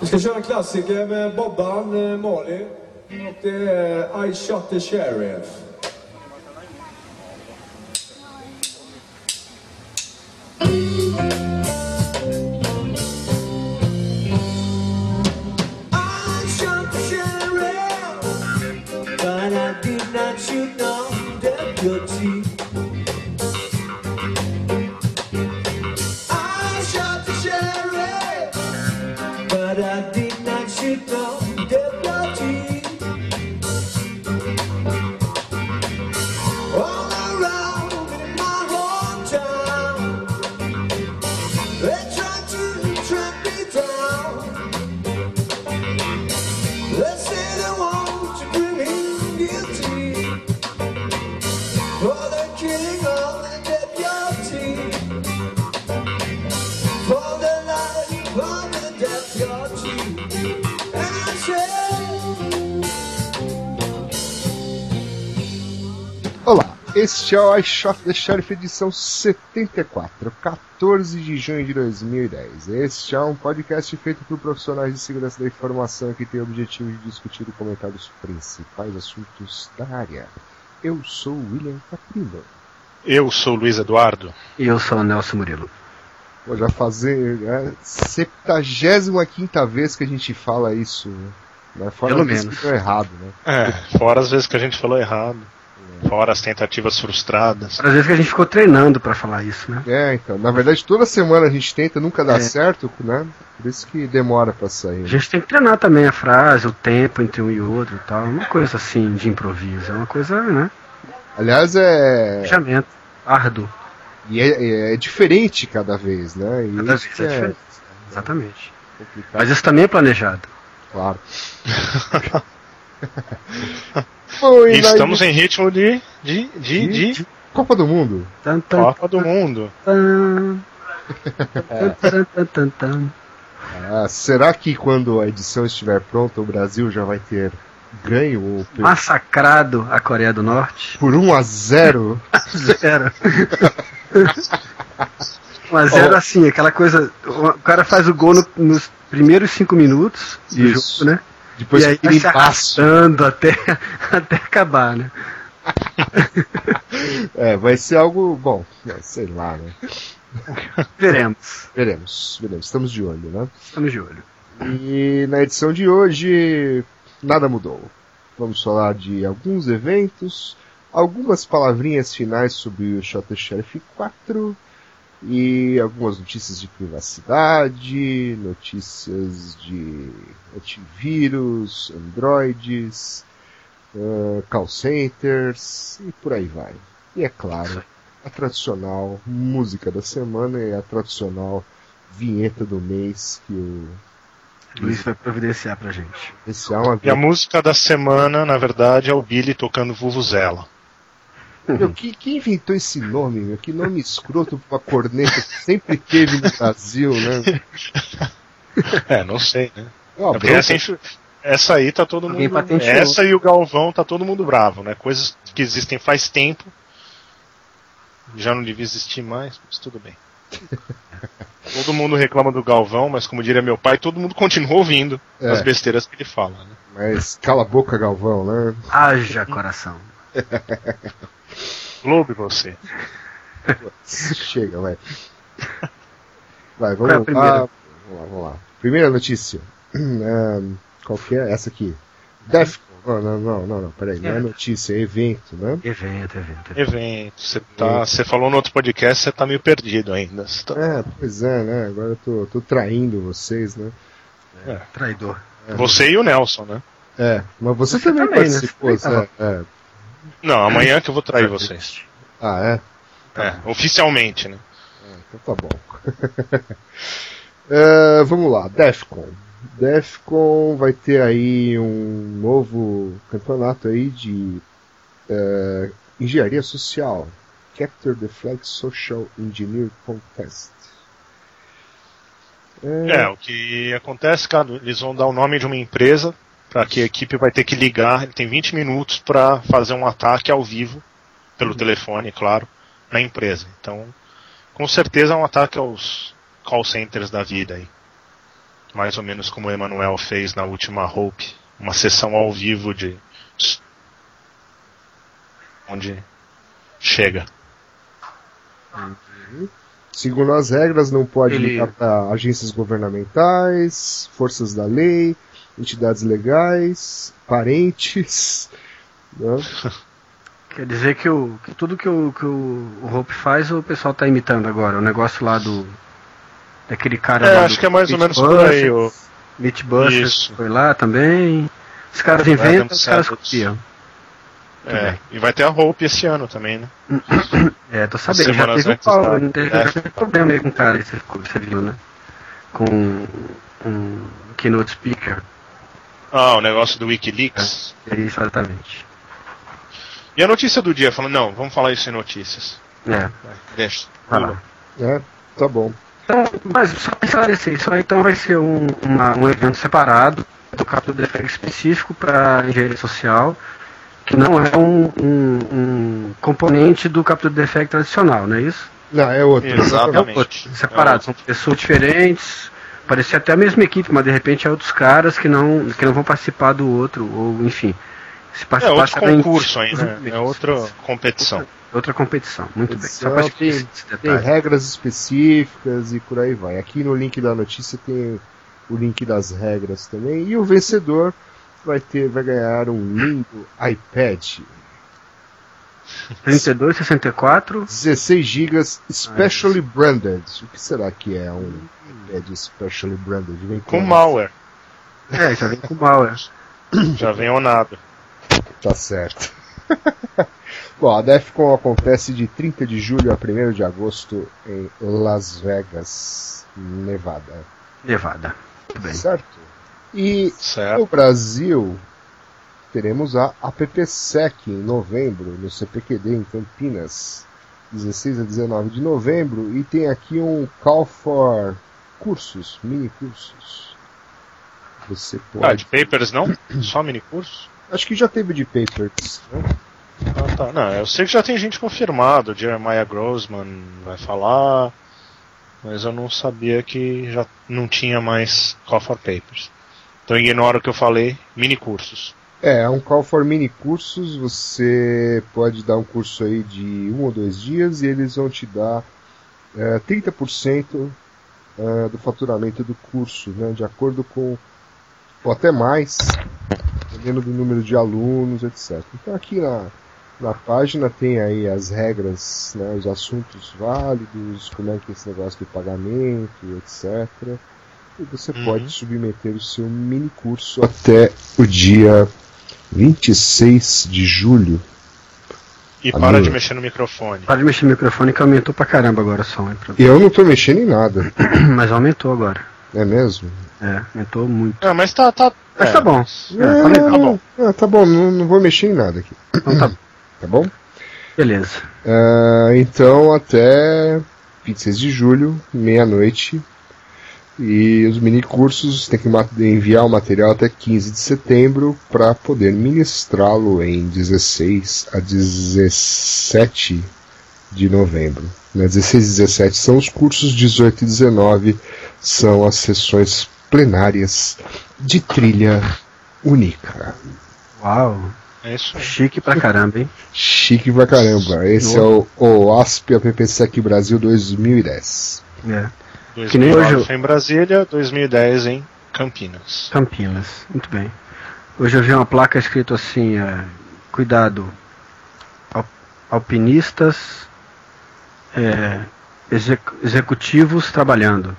Vi ska köra en klassiker med Bobban, eh, Malin. Mali. Och det är eh, I shot the sheriff. Este é o I Shot the Sheriff edição 74, 14 de junho de 2010. Este é um podcast feito por profissionais de segurança da informação que tem o objetivo de discutir e comentar os principais assuntos da área. Eu sou o William Caprino. Eu sou o Luiz Eduardo. E eu sou o Nelson Murilo. Vou já fazer é, 75 vez que a gente fala isso, né? Fora Pelo menos. que errado, né? É, fora as vezes que a gente falou errado. Fora as tentativas frustradas. Às vezes que a gente ficou treinando pra falar isso, né? É, então, na verdade toda semana a gente tenta, nunca dá É. certo, né? Por isso que demora pra sair. A né? gente tem que treinar também a frase, o tempo entre um e outro e tal. Uma coisa assim de improviso. É uma coisa, né? Aliás, é. Planejamento. Árduo. E é, é diferente cada vez, né? E Cada vez que é é diferente. Exatamente. complicado, Mas isso também é planejado. claro. Estamos em ritmo de. de. de. de. Copa do Mundo. Tan, tan, Copa do Mundo. tan. Tan, tan, tan, tan, tan. Ah, será que quando a edição estiver pronta o Brasil já vai ter ganho ou Massacrado a Coreia do Norte. por 1 a 0? Zero. Um a zero assim, aquela coisa. O cara faz o gol no- nos primeiros cinco minutos do Isso. jogo, né? Depois e aí se arrastando até, até acabar, né? É, vai ser algo bom, é, sei lá, né? Veremos. Veremos, veremos. Estamos de olho, né? Estamos de olho. E na edição de hoje, nada mudou. Vamos falar de alguns eventos, algumas palavrinhas finais sobre o Shot Sheriff 4 e algumas notícias de privacidade, notícias de antivírus, androides, ah, call centers e por aí vai. E é claro, a tradicional música da semana e a tradicional vinheta do mês que o Luiz vai providenciar pra gente. esse é uma E a música da semana, na verdade, é o Billy tocando Vuvuzela. Meu, que, quem inventou esse nome, meu? Que nome escroto pra corneta que sempre teve no Brasil, né? É, não sei, né? É É essa, enche- essa aí tá todo Alguém mundo. patenteou. Essa e o Galvão tá todo mundo bravo, né? Coisas que existem faz tempo. Já não devia existir mais, mas tudo bem. todo mundo reclama do Galvão, mas como diria meu pai, todo mundo continua ouvindo É. as besteiras que ele fala, né? Mas cala a boca, Galvão, né? Haja coração. Globo você. Chega, vai. Vai, é vamos primeira? lá. Vamos lá, vamos lá. Primeira notícia. Ahn, qual que é? Essa aqui. Defcon. Não, não, não, não, não, peraí. Não é notícia, é evento, né? Evento, evento, evento. Você tá, você falou no outro podcast, você tá meio perdido ainda. Você tá- É, pois é, né? Agora eu tô, tô traindo vocês, né? Traidor. Você e o Nelson, né? É, mas você, Você também, também, né? participou, Você também é, é. Não, amanhã que eu vou trair vocês. Ah, é? É, oficialmente, né? Então tá bom. É, vamos lá, Defcon. Defcon vai ter aí um novo campeonato aí de é, engenharia social. Capture the Flag Social Engineer Contest. É, o que acontece, cara, eles vão dar o nome de uma empresa para que a equipe vai ter que ligar, ele tem 20 minutos para fazer um ataque ao vivo, pelo telefone, claro, na empresa. Então, com certeza é um ataque aos call centers da vida aí. Mais ou menos como o Emanuel fez na última Hope. Uma sessão ao vivo de. Onde chega. Segundo as regras, não pode Ele- ligar para agências governamentais, forças da lei, entidades legais, parentes. né? Quer dizer que, o, que tudo que o, que o, o Hope faz, o pessoal tá imitando agora. O negócio lá do. Daquele cara É, lá acho do que é mais ou menos por aí. O... Mitch foi lá também. Os caras inventam, os caras copiam. É, e vai ter a Hope esse ano também, né? É, tô sabendo. Já Semanas teve, um pau, não teve, é. já teve problema aí com o cara, você, você viu, né? Com um keynote speaker. Ah, o negócio do Wikileaks. É exatamente. E a notícia do dia? Falando, não, vamos falar isso em notícias. É, Vai, deixa. lá. É, tá bom. Então, mas só esclarecer, isso aí então vai ser um, uma- um evento separado do the Flag específico para engenharia social, que não é um, um- um componente do Capture the Flag tradicional, não é isso? Não, é outro. Exatamente. É outro, separado, são pessoas diferentes, parecia até a mesma equipe, mas de repente é outros caras que não, que não vão participar do outro, ou enfim. Se É participar outro será em- concurso ainda, né? é outra competição. Outra competição, muito bem. Só Competição, para esclarecer tem- esse Tem regras específicas e por aí vai. Aqui no link da notícia tem o link das regras também. E o vencedor vai ter, vai ganhar um lindo iPad 32, 64, 16 GB specially branded. O que será que é um iPad specially branded? Vem Com malware. é, já vem com malware. Já vem ou nada. Tá certo. Bom, a DEFCON acontece de 30 de julho a 1 de agosto em Las Vegas, Nevada. Nevada. Muito bem. Certo? E Certo. no Brasil teremos a AppSec em novembro, no CPQD em Campinas, 16 a 19 de novembro, e tem aqui um call for cursos, mini cursos. Você Ah, pode. de papers não? Só mini curso? Acho que já teve de papers. Né? Ah, tá. Não, eu sei que já tem gente confirmado. Jeremiah Grossman vai falar. Mas eu não sabia que já não tinha mais Call for Papers. Então ignora o que eu falei, mini cursos. É, é um call for mini cursos. Você pode dar um curso aí de um ou dois dias e eles vão te dar é, 30% é, do faturamento do curso, né, de acordo com, ou até mais, dependendo do número de alunos, etc. Então aqui na, na página tem aí as regras, né, os assuntos válidos, como é que é esse negócio de pagamento, etc. E você Uhum. pode submeter o seu mini curso até o dia 26 de julho. E Alô? para de mexer no microfone. Para de mexer no microfone que aumentou pra caramba agora o som. hein, pra- E eu não tô mexendo em nada, Mas aumentou agora. é mesmo? É, aumentou muito. Ah, mas tá. tá Mas é, tá bom. mas- É, tá. Tá bom. Ah, tá bom, não, não vou mexer em nada aqui. Então tá bom. Tá bom? Beleza. Ah, então até 26 de julho, meia-noite. E os mini cursos tem que enviar o material até 15 de setembro para poder ministrá-lo em 16 a 17 de novembro. Né? 16 e 17 são os cursos, 18 e 19 são as sessões plenárias de trilha única. Uau. É isso. Chique pra caramba, hein? Chique pra caramba. Esse é o, o ASP AppSec Brasil 2010. É. Que nem 2009 hoje foi em Brasília, 2010 em Campinas. Campinas. Muito bem. Hoje eu vi uma placa escrito assim, é, cuidado, al- alpinistas, é, exec- executivos trabalhando.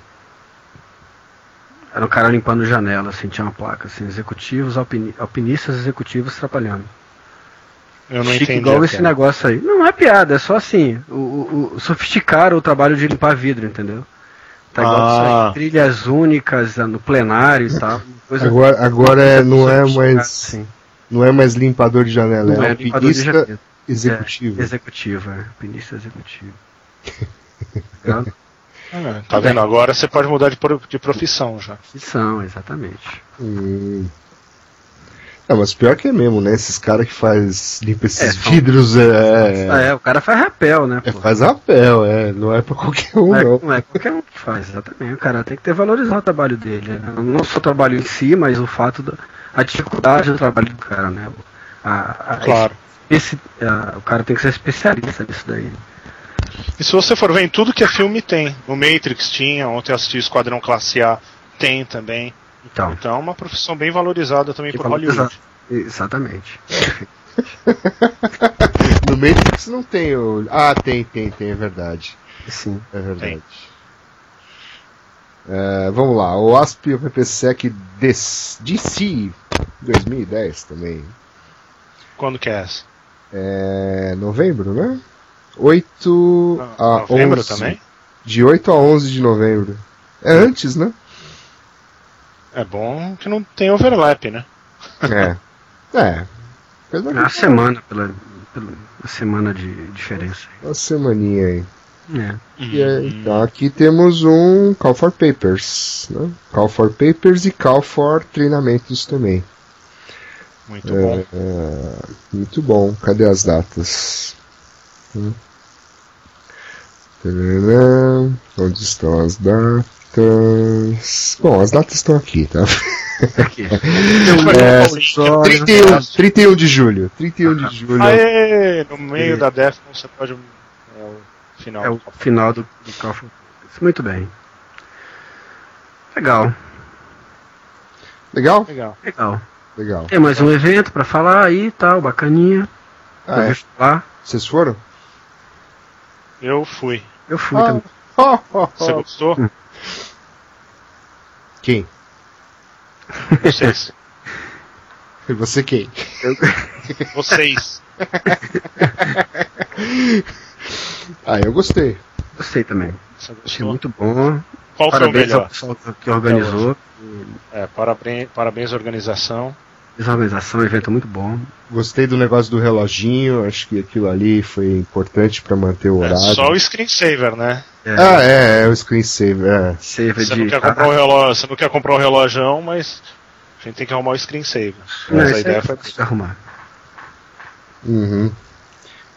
Era um cara limpando janela, assim, tinha uma placa assim, executivos, alpini- alpinistas executivos trabalhando. Eu não Chique entendi. igual esse negócio aí. Não é piada, é só assim, o, o, o- sofisticaram o trabalho de limpar vidro, entendeu? Tá igual Ah. isso aí, trilhas únicas ah, no plenário e tal. coisa- Agora, agora é, não é mais assim. não é mais limpador de janela, Não é é limpador de alpinista executivo. É, executivo, é. Alpinista executivo. Ah, tá vendo? Agora você pode mudar de, pro- de profissão já. Que são, exatamente. Hum. É, mas pior que é mesmo, né? Esses caras que faz limpa esses É, vidros é, Ah, é, o cara faz rapel, né? é, pô? faz rapel, é, não é pra qualquer um Não é, não. não é qualquer um que faz, exatamente. O cara tem que ter valorizado o trabalho dele. né? Não só o trabalho em si, mas o fato da a dificuldade do trabalho do cara, né? A, a- Claro. esse, a- o cara tem que ser especialista nisso daí. E se você for ver em tudo que é filme, tem. No Matrix tinha, ontem eu assisti o Esquadrão Classe A, tem também. Então, Então é uma profissão bem valorizada também por Hollywood. Exatamente. No Matrix não tem o. Ah, tem, tem, tem, é verdade. Sim. É verdade. É, vamos lá, o ASP o PPSEC DC 2010 também. Quando que é essa? É novembro, né? 8 a Novembro 11. também? De 8 a 11 de novembro. É antes, né? É bom que não tem overlap, né? É. É. Apesar uma semana, pela, pela semana de diferença. uma semaninha aí. É. E é, então aqui temos um Call for Papers, né? Call for Papers e Call for treinamentos também. Muito bom. É, é, muito bom. Cadê as datas? Hum. Tarará. Onde estão as datas? Bom, as datas estão aqui, tá? Aqui. É, Só- 31, 31 de julho. 31 de julho. Aê! No meio É. da Defcon você pode. É o final. É o final do, do. Muito bem. Legal, Legal? Legal. legal. Legal. Tem mais um evento pra falar aí e tal, bacaninha. Ah, é? falar. Vocês foram? Eu fui. Eu fui Ah. também. Oh, oh, Você gostou? Quem? Vocês. E você quem? Vocês. Ah, eu gostei. Gostei também. Achei muito bom. Qual foi o Parabéns ao melhor? pessoal que organizou. É, parabéns, parabéns à organização. Fez a organização, um evento muito bom. Gostei do negócio do reloginho, acho que aquilo ali foi importante pra manter o É horário. só o screensaver, né? É, Ah, é, é o screensaver, é. Você de. não, quer comprar o relógio, você não quer comprar o relojão, mas a gente tem que arrumar o screensaver. Mas a ideia é foi. arrumar. Uhum.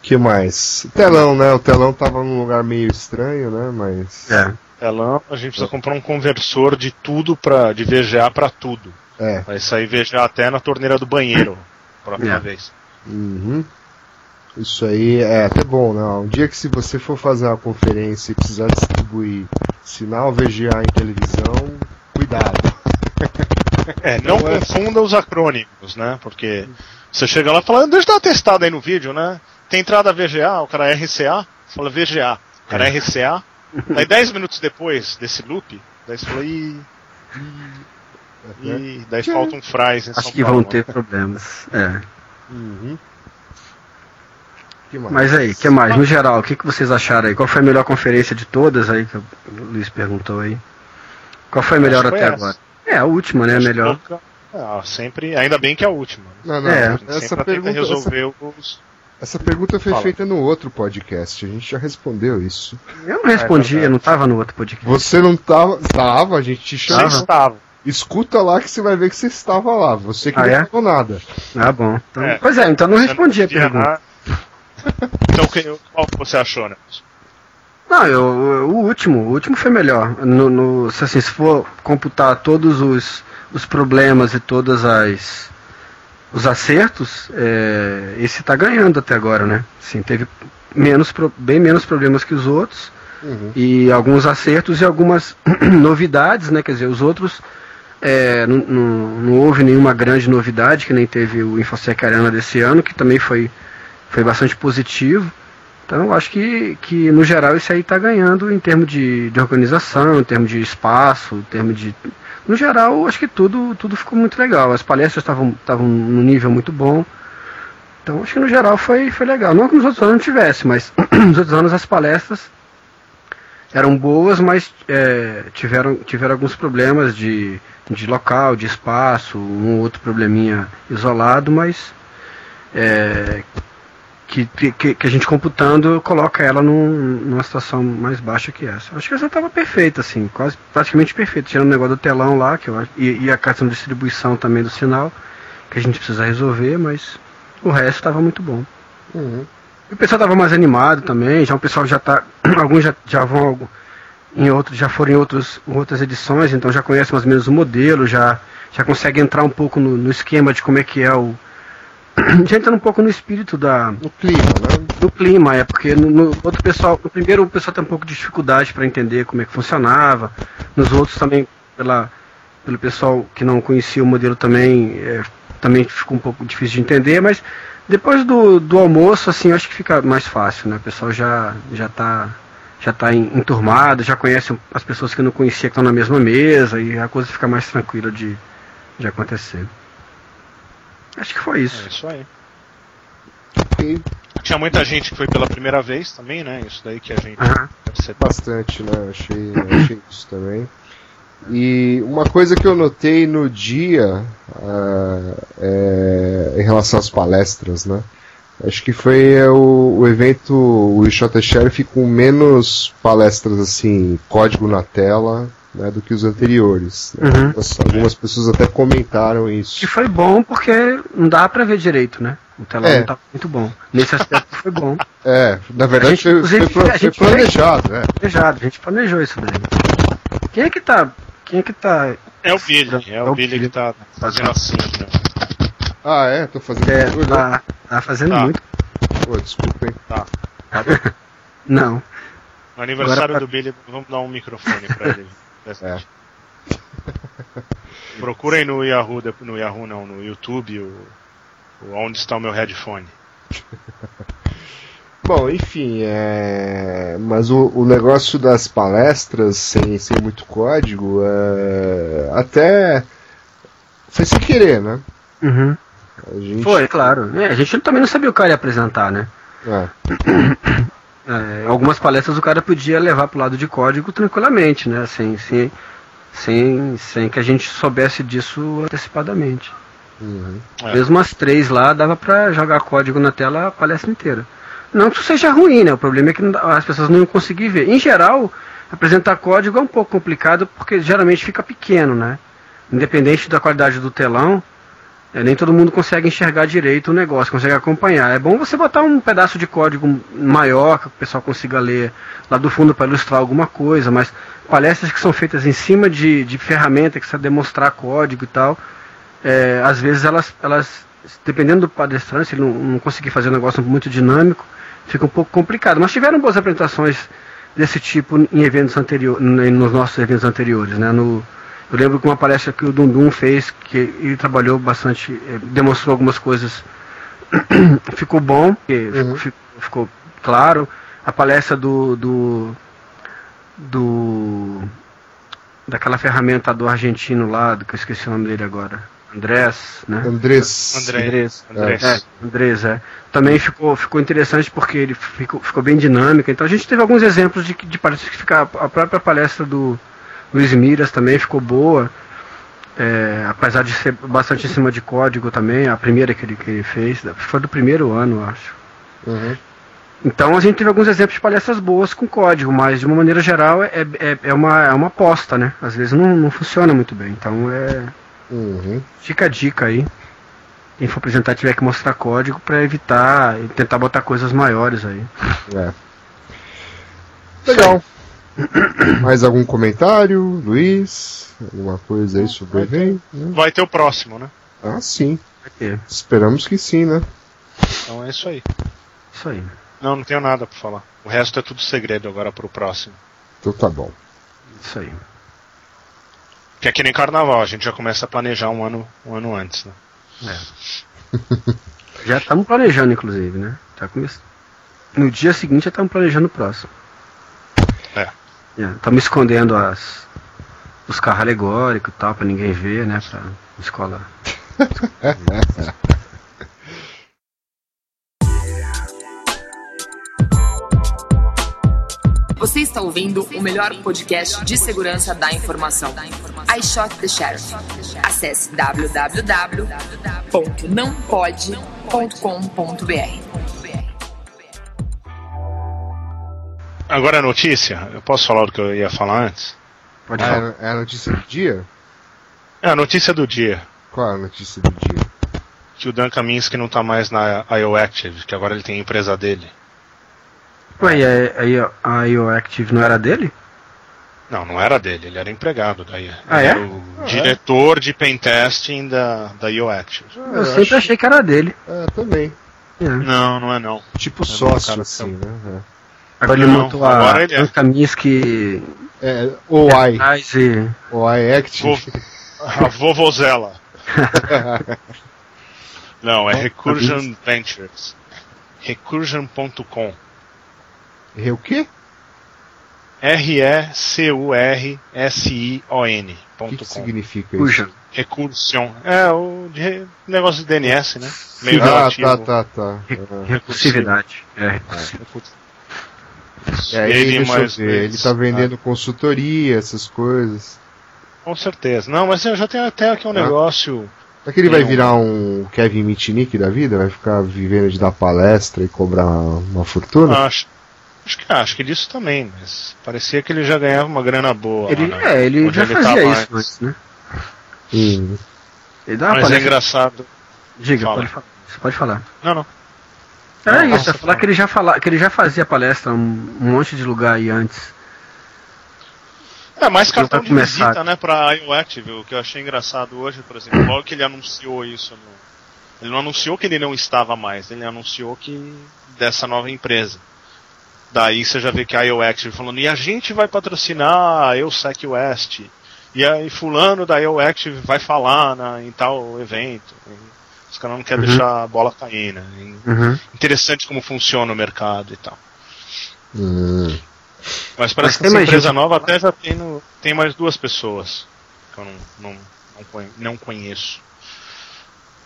que mais? O telão, né? O telão tava num lugar meio estranho, né? Mas. É. Telão, a gente precisa comprar um conversor de tudo pra, de VGA pra tudo. É. Vai sair VGA até na torneira do banheiro. Próxima É. vez. Uhum. Isso aí é até bom, né? Um dia que se você for fazer uma conferência e precisar distribuir sinal VGA em televisão, cuidado. É, não Não é- confunda os acrônimos, né? Porque você chega lá e fala, deixa eu dar uma testada aí no vídeo, né? Tem entrada VGA, o cara é RCA, você fala VGA, o cara é RCA. Aí 10 minutos depois desse loop, daí você fala, ih, ih, daí falta um fries em Acho São que Paulo. vão ter problemas. É. Uhum. Mas aí, o que mais? No geral, o que, que vocês acharam aí? Qual foi a melhor conferência de todas aí que o Luiz perguntou aí? Qual foi a melhor até agora? É, a última, né? A melhor. Ah, sempre, ainda bem que é a última. Não, não, É. Essa pergunta, essa, resolver os. essa pergunta foi Fala. feita no outro podcast, a gente já respondeu isso. Eu não respondi, verdade. eu não tava no outro podcast. Você não tava. Tava, a gente te Você chamou. estava. Escuta lá que você vai ver que você estava lá. Você que Ah, não é? falou nada. Ah, bom. Então, É. Pois é, então não respondi a pergunta. Então, que- qual que você achou, né? Não, eu, o último, o último foi melhor. No, no- se, assim, se for computar todos os, os problemas e todas as os acertos, é, esse tá ganhando até agora, né? Sim, teve menos, bem menos problemas que os outros Uhum. e alguns acertos e algumas novidades, né? Quer dizer, os outros é, não, não, não houve nenhuma grande novidade, que nem teve o InfoSec Arena desse ano, que também foi, foi bastante positivo. Então acho que, que no geral isso aí está ganhando em termos de, de organização, em termos de espaço, em termos de. No geral, acho que tudo, tudo ficou muito legal. As palestras estavam estavam num nível muito bom. Então acho que no geral foi, foi legal. Não que nos outros anos não tivesse, mas nos outros anos as palestras eram boas, mas é, tiveram, tiveram alguns problemas de, de local, de espaço, um outro probleminha isolado, mas é, que, que, que a gente computando coloca ela num- numa situação mais baixa que essa. Acho que essa estava perfeita, assim, quase praticamente perfeita, tirando o negócio do telão lá, que eu e, e a questão de distribuição também do sinal, que a gente precisa resolver, mas o resto estava muito bom. Uhum. E o pessoal estava mais animado também, já o pessoal já tá. Alguns já, já vão em outros, já foram em outros, outras edições, então já conhece mais ou menos o modelo, já, já consegue entrar um pouco no, no esquema de como é que é o. Já entra um pouco no espírito da, No clima, né? do clima, é porque no, no outro pessoal, no primeiro o pessoal tem um pouco de dificuldade para entender como é que funcionava, nos outros também pela, pelo pessoal que não conhecia o modelo também é, também ficou um pouco difícil de entender, mas depois do, do almoço assim acho que fica mais fácil, né? O pessoal já já tá já tá en- enturmado, já conhece as pessoas que não conhecia que estão na mesma mesa e a coisa fica mais tranquila de, de acontecer. Acho que foi É isso. isso aí. E Tinha muita gente que foi pela primeira vez também, né? Isso daí que a gente Aham. percebeu. bastante, né? Achei, achei isso também. E uma coisa que eu notei no dia ah, é, em relação às palestras, né? Acho que foi o, o evento, o Shot Sheriff com menos palestras assim, código na tela, né, do que os anteriores. né? Uhum. Algumas- Algumas pessoas até comentaram isso. Que foi bom porque não dá pra ver direito, né? O telão É. não tá muito bom. Nesse aspecto foi bom. É, na verdade gente, foi, foi, foi planejado, né? Planejado, a gente planejou isso daí. Quem é que tá. Quem é que tá. É o Billy, é É o o Billy Billy. que tá fazendo assim. Né? Ah, é? Tô fazendo É, barulho? tá, tá fazendo Tá. muito. Pô, desculpa, hein? Não. No aniversário Agora- do Billy, vamos dar um microfone pra ele. É. Procurem no Yahoo, no Yahoo não, no YouTube, o, o onde está o meu headphone. Bom, enfim, é... mas o, o negócio das palestras sem, sem muito código é... até foi sem querer, né? Uhum. A gente... Foi, claro. É, a gente também não sabia o cara ia apresentar, né? É, É, algumas palestras o cara podia levar pro lado de código tranquilamente, né? Sem, sem, sem, sem que a gente soubesse disso antecipadamente. uhum. É. Mesmo as três lá, dava pra jogar código na tela a palestra inteira. Não que isso seja ruim, né? O problema é que as pessoas não iam conseguir ver. Em geral, apresentar código é um pouco complicado porque geralmente fica pequeno, né? Independente da qualidade do telão, é, nem todo mundo consegue enxergar direito o negócio, consegue acompanhar. É bom você botar um pedaço de código maior que o pessoal consiga ler lá do fundo para ilustrar alguma coisa, mas palestras que são feitas em cima de, de ferramenta que precisa demonstrar código e tal, é, às vezes elas, elas, dependendo do palestrante, se ele não, não conseguir fazer um negócio muito dinâmico, fica um pouco complicado. Mas tiveram boas apresentações desse tipo em eventos anteriores, nos nossos eventos anteriores, né? No, eu lembro que uma palestra que o Dundum fez, que ele trabalhou bastante, eh, demonstrou algumas coisas, ficou bom, Uhum. ficou, ficou claro. A palestra do, do, do daquela ferramenta do argentino lá, do que eu esqueci o nome dele agora, Andrés, né? Andrés. André. Andrés. Andrés. É, Andrés, é. Também ficou, ficou interessante porque ele ficou, ficou bem dinâmica. Então a gente teve alguns exemplos de, que- de palestras que ficar. A própria palestra do Luiz Miras também ficou boa. É, apesar de ser bastante em cima de código também, a primeira que ele, que ele fez, foi do primeiro ano, eu acho. Uhum. Então a gente teve alguns exemplos de palestras boas com código, mas de uma maneira geral é, é, é, uma, é uma aposta, né? Às vezes não, não funciona muito bem. Então é. Uhum. Fica a dica aí. Quem for apresentar tiver que mostrar código para evitar e tentar botar coisas maiores aí. É. Legal. Mais algum comentário, Luiz? Alguma coisa aí sobre o evento? Vai ter o próximo, né? Ah, sim. Vai. Esperamos que sim, né? Então é isso aí. Isso aí. Não, não tenho nada pra falar. O resto é tudo segredo agora pro próximo. Então tá bom. Isso aí. Que é que nem carnaval, a gente já começa a planejar um ano, um ano antes, né? Já estamos planejando, inclusive, né? Já come... No dia seguinte já estamos planejando o próximo. É. Estamos escondendo as os carros alegóricos e tal, pra ninguém ver, né? Pra escola. Você está ouvindo o melhor podcast de segurança da informação. I Shot the Sheriff. Acesse www.nãopode.com.br. Agora a notícia, eu posso falar do que eu ia falar antes? Pode Ah, falar. é a notícia do dia? É a notícia do dia. Qual é a notícia do dia? que o Dan Kaminsky não tá mais na IOActive, que agora ele tem a empresa dele. Ué, e a, a, a IO Active não era dele? Não, não era dele, ele era empregado daí. Ah, ele é? era o diretor de pentesting da, da IOActive. Eu, eu sempre acho- achei que era dele. É, também. É. Não, não é não. Tipo É sócio, cara, assim, né? Agora ele montou a agora ele é. Kaminsky É, é OI. E. OI Active. A vovozela. Não, é Recursion Ventures. Recursion.com. É o quê? R-E-C-U-R-S-I-O-N. O ponto que, que significa isso? Puxa. Recursion. É o de, negócio de DNS, né? Meio Ah, relativo. tá, tá, tá. Recursividade. É. É, Ele deixa eu mais ver, ele tá vendendo consultoria, essas coisas. Com certeza. Não, mas eu já tenho até aqui um Ah. negócio. Será que ele vai um- virar um Kevin Mitnick da vida? Vai ficar vivendo de dar palestra e cobrar uma fortuna? Acho, acho, que, acho que disso também, mas parecia que ele já ganhava uma grana boa. Ele, lá, né? é, ele Onde já ele fazia tava isso antes. né? Hum. Ele dá uma Mas é palestra. engraçado. Diga, Fala. pode pode falar. Não, não. É isso, é falar fala. que ele já fala, que ele já fazia palestra um, um monte de lugar aí antes. É mais cartão de começar. visita, né, pra IOActive, o que eu achei engraçado hoje, por exemplo, logo que ele anunciou isso no... Ele não anunciou que ele não estava mais, ele anunciou que dessa nova empresa. Daí você já vê que a IOActive falando, e a gente vai patrocinar a EUSEC West, e aí fulano da IOActive vai falar na, em tal evento. E os caras não querem Uhum. deixar a bola cair, né? Uhum. Interessante como funciona o mercado e tal. Hum. Mas parece Mas que essa mais empresa nova até já tem, no- tem mais duas pessoas que eu não, não, não conheço.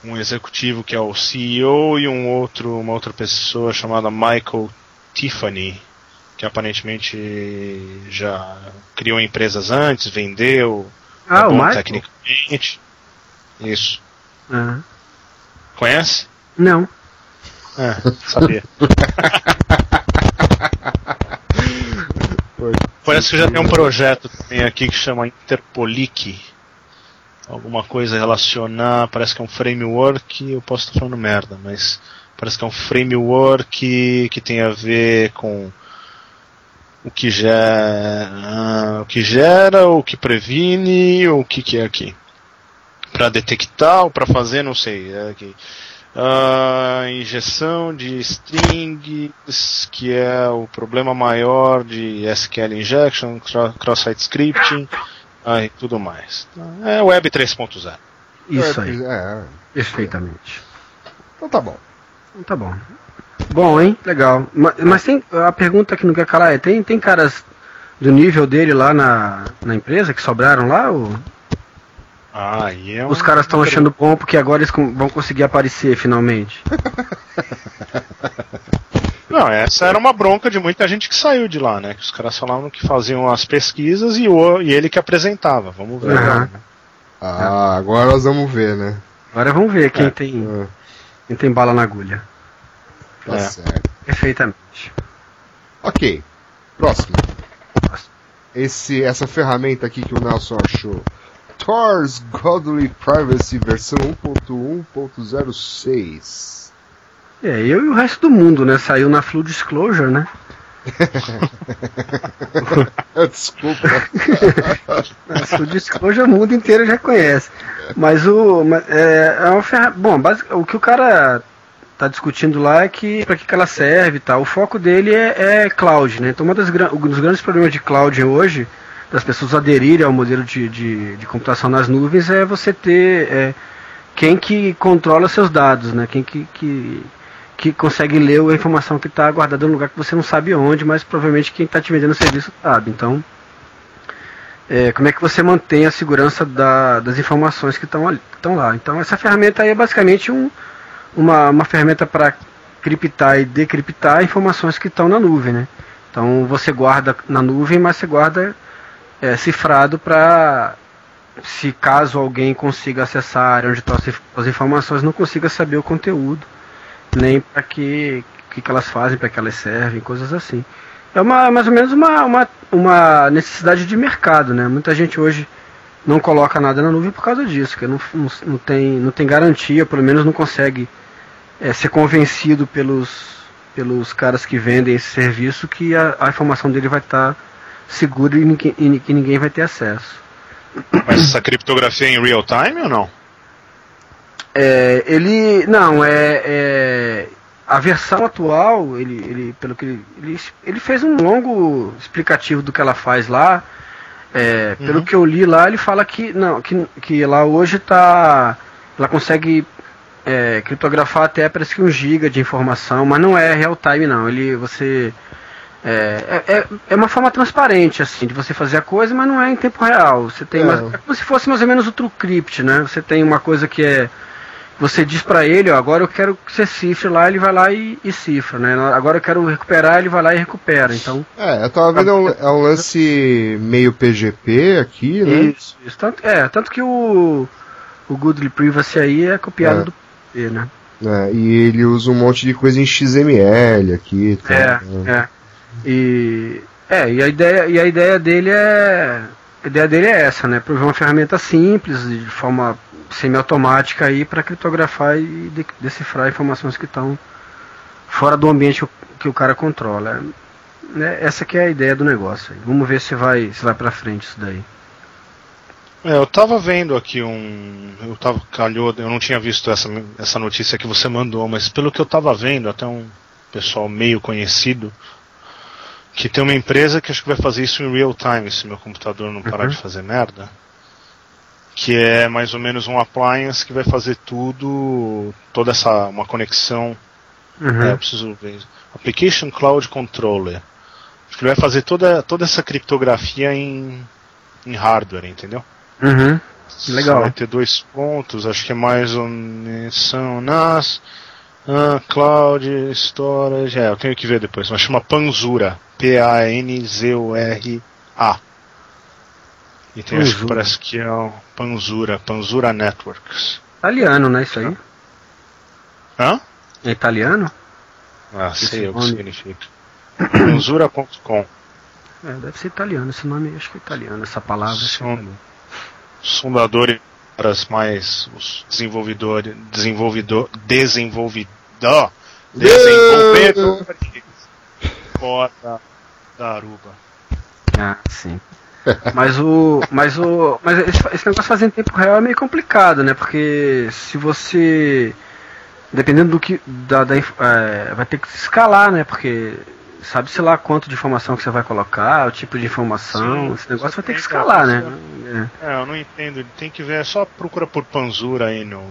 Um executivo que é o CEO e um outro, uma outra pessoa chamada Michael Tiffany, que aparentemente já criou empresas antes, vendeu, Ah, é o bom Michael? tecnicamente. Isso. Ah, Conhece? não. É, sabia. Parece que já tem um projeto também aqui que chama Interpolic. Alguma coisa relacionar, parece que é um framework, eu posso estar falando merda, mas parece que é um framework que tem a ver com o que gera, o que gera, o que previne, o que que é aqui. Para detectar ou para fazer, não sei, é aqui. Ah, injeção de strings, que é o problema maior de SQL injection, cro- cross-site scripting ah, e tudo mais. É Web 3.0. Isso aí, É, é. perfeitamente. Então tá bom. Tá bom. Bom, hein? Legal. Mas, mas tem a pergunta que não quer calar é: tem, tem caras do nível dele lá na, na empresa que sobraram lá? Ou Ah, e é os um- caras estão achando bom porque agora eles vão conseguir aparecer finalmente? Não, essa era uma bronca de muita gente que saiu de lá, né? Que os caras falavam que faziam as pesquisas e, o, e ele que apresentava. Vamos ver. Aham. né? Ah, agora nós vamos ver, né? Agora vamos ver quem, É. tem, Ah, quem tem bala na agulha. tá É. certo. Perfeitamente. Ok. Próximo. Esse, essa ferramenta aqui que o Nelson achou. Thor's Godly Privacy versão 1.1.06. É, eu e o resto do mundo, né? Saiu na Full Disclosure, né? Desculpa. A Full Disclosure o mundo inteiro já conhece. Mas o. É, é uma. Bom, basic- o que o cara tá discutindo lá é que para que, que ela serve tal. O foco dele é, é cloud, né? Então uma das, um dos grandes problemas de cloud hoje, das pessoas aderirem ao modelo de, de, de computação nas nuvens, é você ter é, quem que controla seus dados, né? Quem que, que, que consegue ler a informação que está guardada em um lugar que você não sabe onde, mas provavelmente quem está te vendendo o serviço sabe. Então, é, como é que você mantém a segurança da- das informações que estão lá. Então essa ferramenta é basicamente um, uma, uma ferramenta para criptar e decriptar informações que estão na nuvem, né? Então você guarda na nuvem, mas você guarda é, cifrado para se caso alguém consiga acessar a área onde estão as informações, não consiga saber o conteúdo, nem para que, que, que elas fazem, para que elas servem, coisas assim. É uma, mais ou menos uma, uma, uma necessidade de mercado, né? Muita gente hoje não coloca nada na nuvem por causa disso, que não, não, não tem, não tem garantia, pelo menos não consegue é, ser convencido pelos, pelos caras que vendem esse serviço que a, a informação dele vai estar segura e, ninguém- e que ninguém vai ter acesso. Mas essa criptografia é em real time ou não? É, ele. Não, é, é, A versão atual, ele, ele pelo que ele, ele, ele fez um longo explicativo do que ela faz lá. É, Pelo Uhum. que eu li lá, ele fala que não, que, que lá hoje tá. Ela consegue é, criptografar até parece que um giga de informação, mas não é real time não. Ele você é, é, é- é uma forma transparente assim de você fazer a coisa, mas não é em tempo real. Você tem É. mais- é como se fosse mais ou menos o TrueCrypt, né? Você tem uma coisa que é você diz pra ele, ó, agora eu quero que você cifre lá, ele vai lá e, e cifra, né? Agora eu quero recuperar, ele vai lá e recupera. Então, É, eu tava vendo, é um, é um lance meio PGP aqui, né? isso, isso. Tanto, é, tanto que o, o Goodly Privacy aí é copiado É. do P, né? É, e ele usa um monte de coisa em XML aqui. e tal, É, né? é. E, é, e a ideia, e a ideia dele é. A ideia dele é essa, né? Prover uma ferramenta simples, de forma semiautomática aí para criptografar e de- decifrar informações que estão fora do ambiente que o- que o cara controla. Né? Essa que é a ideia do negócio. aí. Vamos ver se vai, se vai para frente isso daí. É, eu tava vendo aqui um. Eu tava. Calhou, eu não tinha visto essa, essa notícia que você mandou, mas pelo que eu tava vendo, até um pessoal meio conhecido, que tem uma empresa que acho que vai fazer isso em real time, se meu computador não parar Uhum. de fazer merda. Que é mais ou menos um appliance que vai fazer tudo, toda essa. uma conexão Uhum. é, eu preciso ver. Application Cloud Controller. Acho que ele vai fazer toda, toda essa criptografia em, em hardware, entendeu? Uhum. Legal. Vai ter dois pontos, acho que é mais menos são NAS, ah, Cloud Storage. É, eu tenho que ver depois, mas chama Panzura. P-A-N-Z-U-R-A. E tem acho que parece que é o Panzura, Panzura Networks. Italiano, né? Isso aí. Hã? É italiano? Ah, Esse sei o que significa. Panzura.com. É, deve ser italiano. Esse nome acho que é italiano, essa palavra. é São- os fundadores mais os desenvolvedores desenvolvedor desenvolvidor desenvolvedores fora da Aruba Ah, sim. Mas o. Mas o. Mas esse, negócio de fazer em tempo real é meio complicado, né? Porque se você. Dependendo do que. Da, da é, vai ter que escalar, né? Porque sabe-se lá quanto de informação que você vai colocar, o tipo de informação. Sim, esse negócio vai ter que escalar, né? pensar. é, eu não entendo tem que ver só procura por Panzura aí no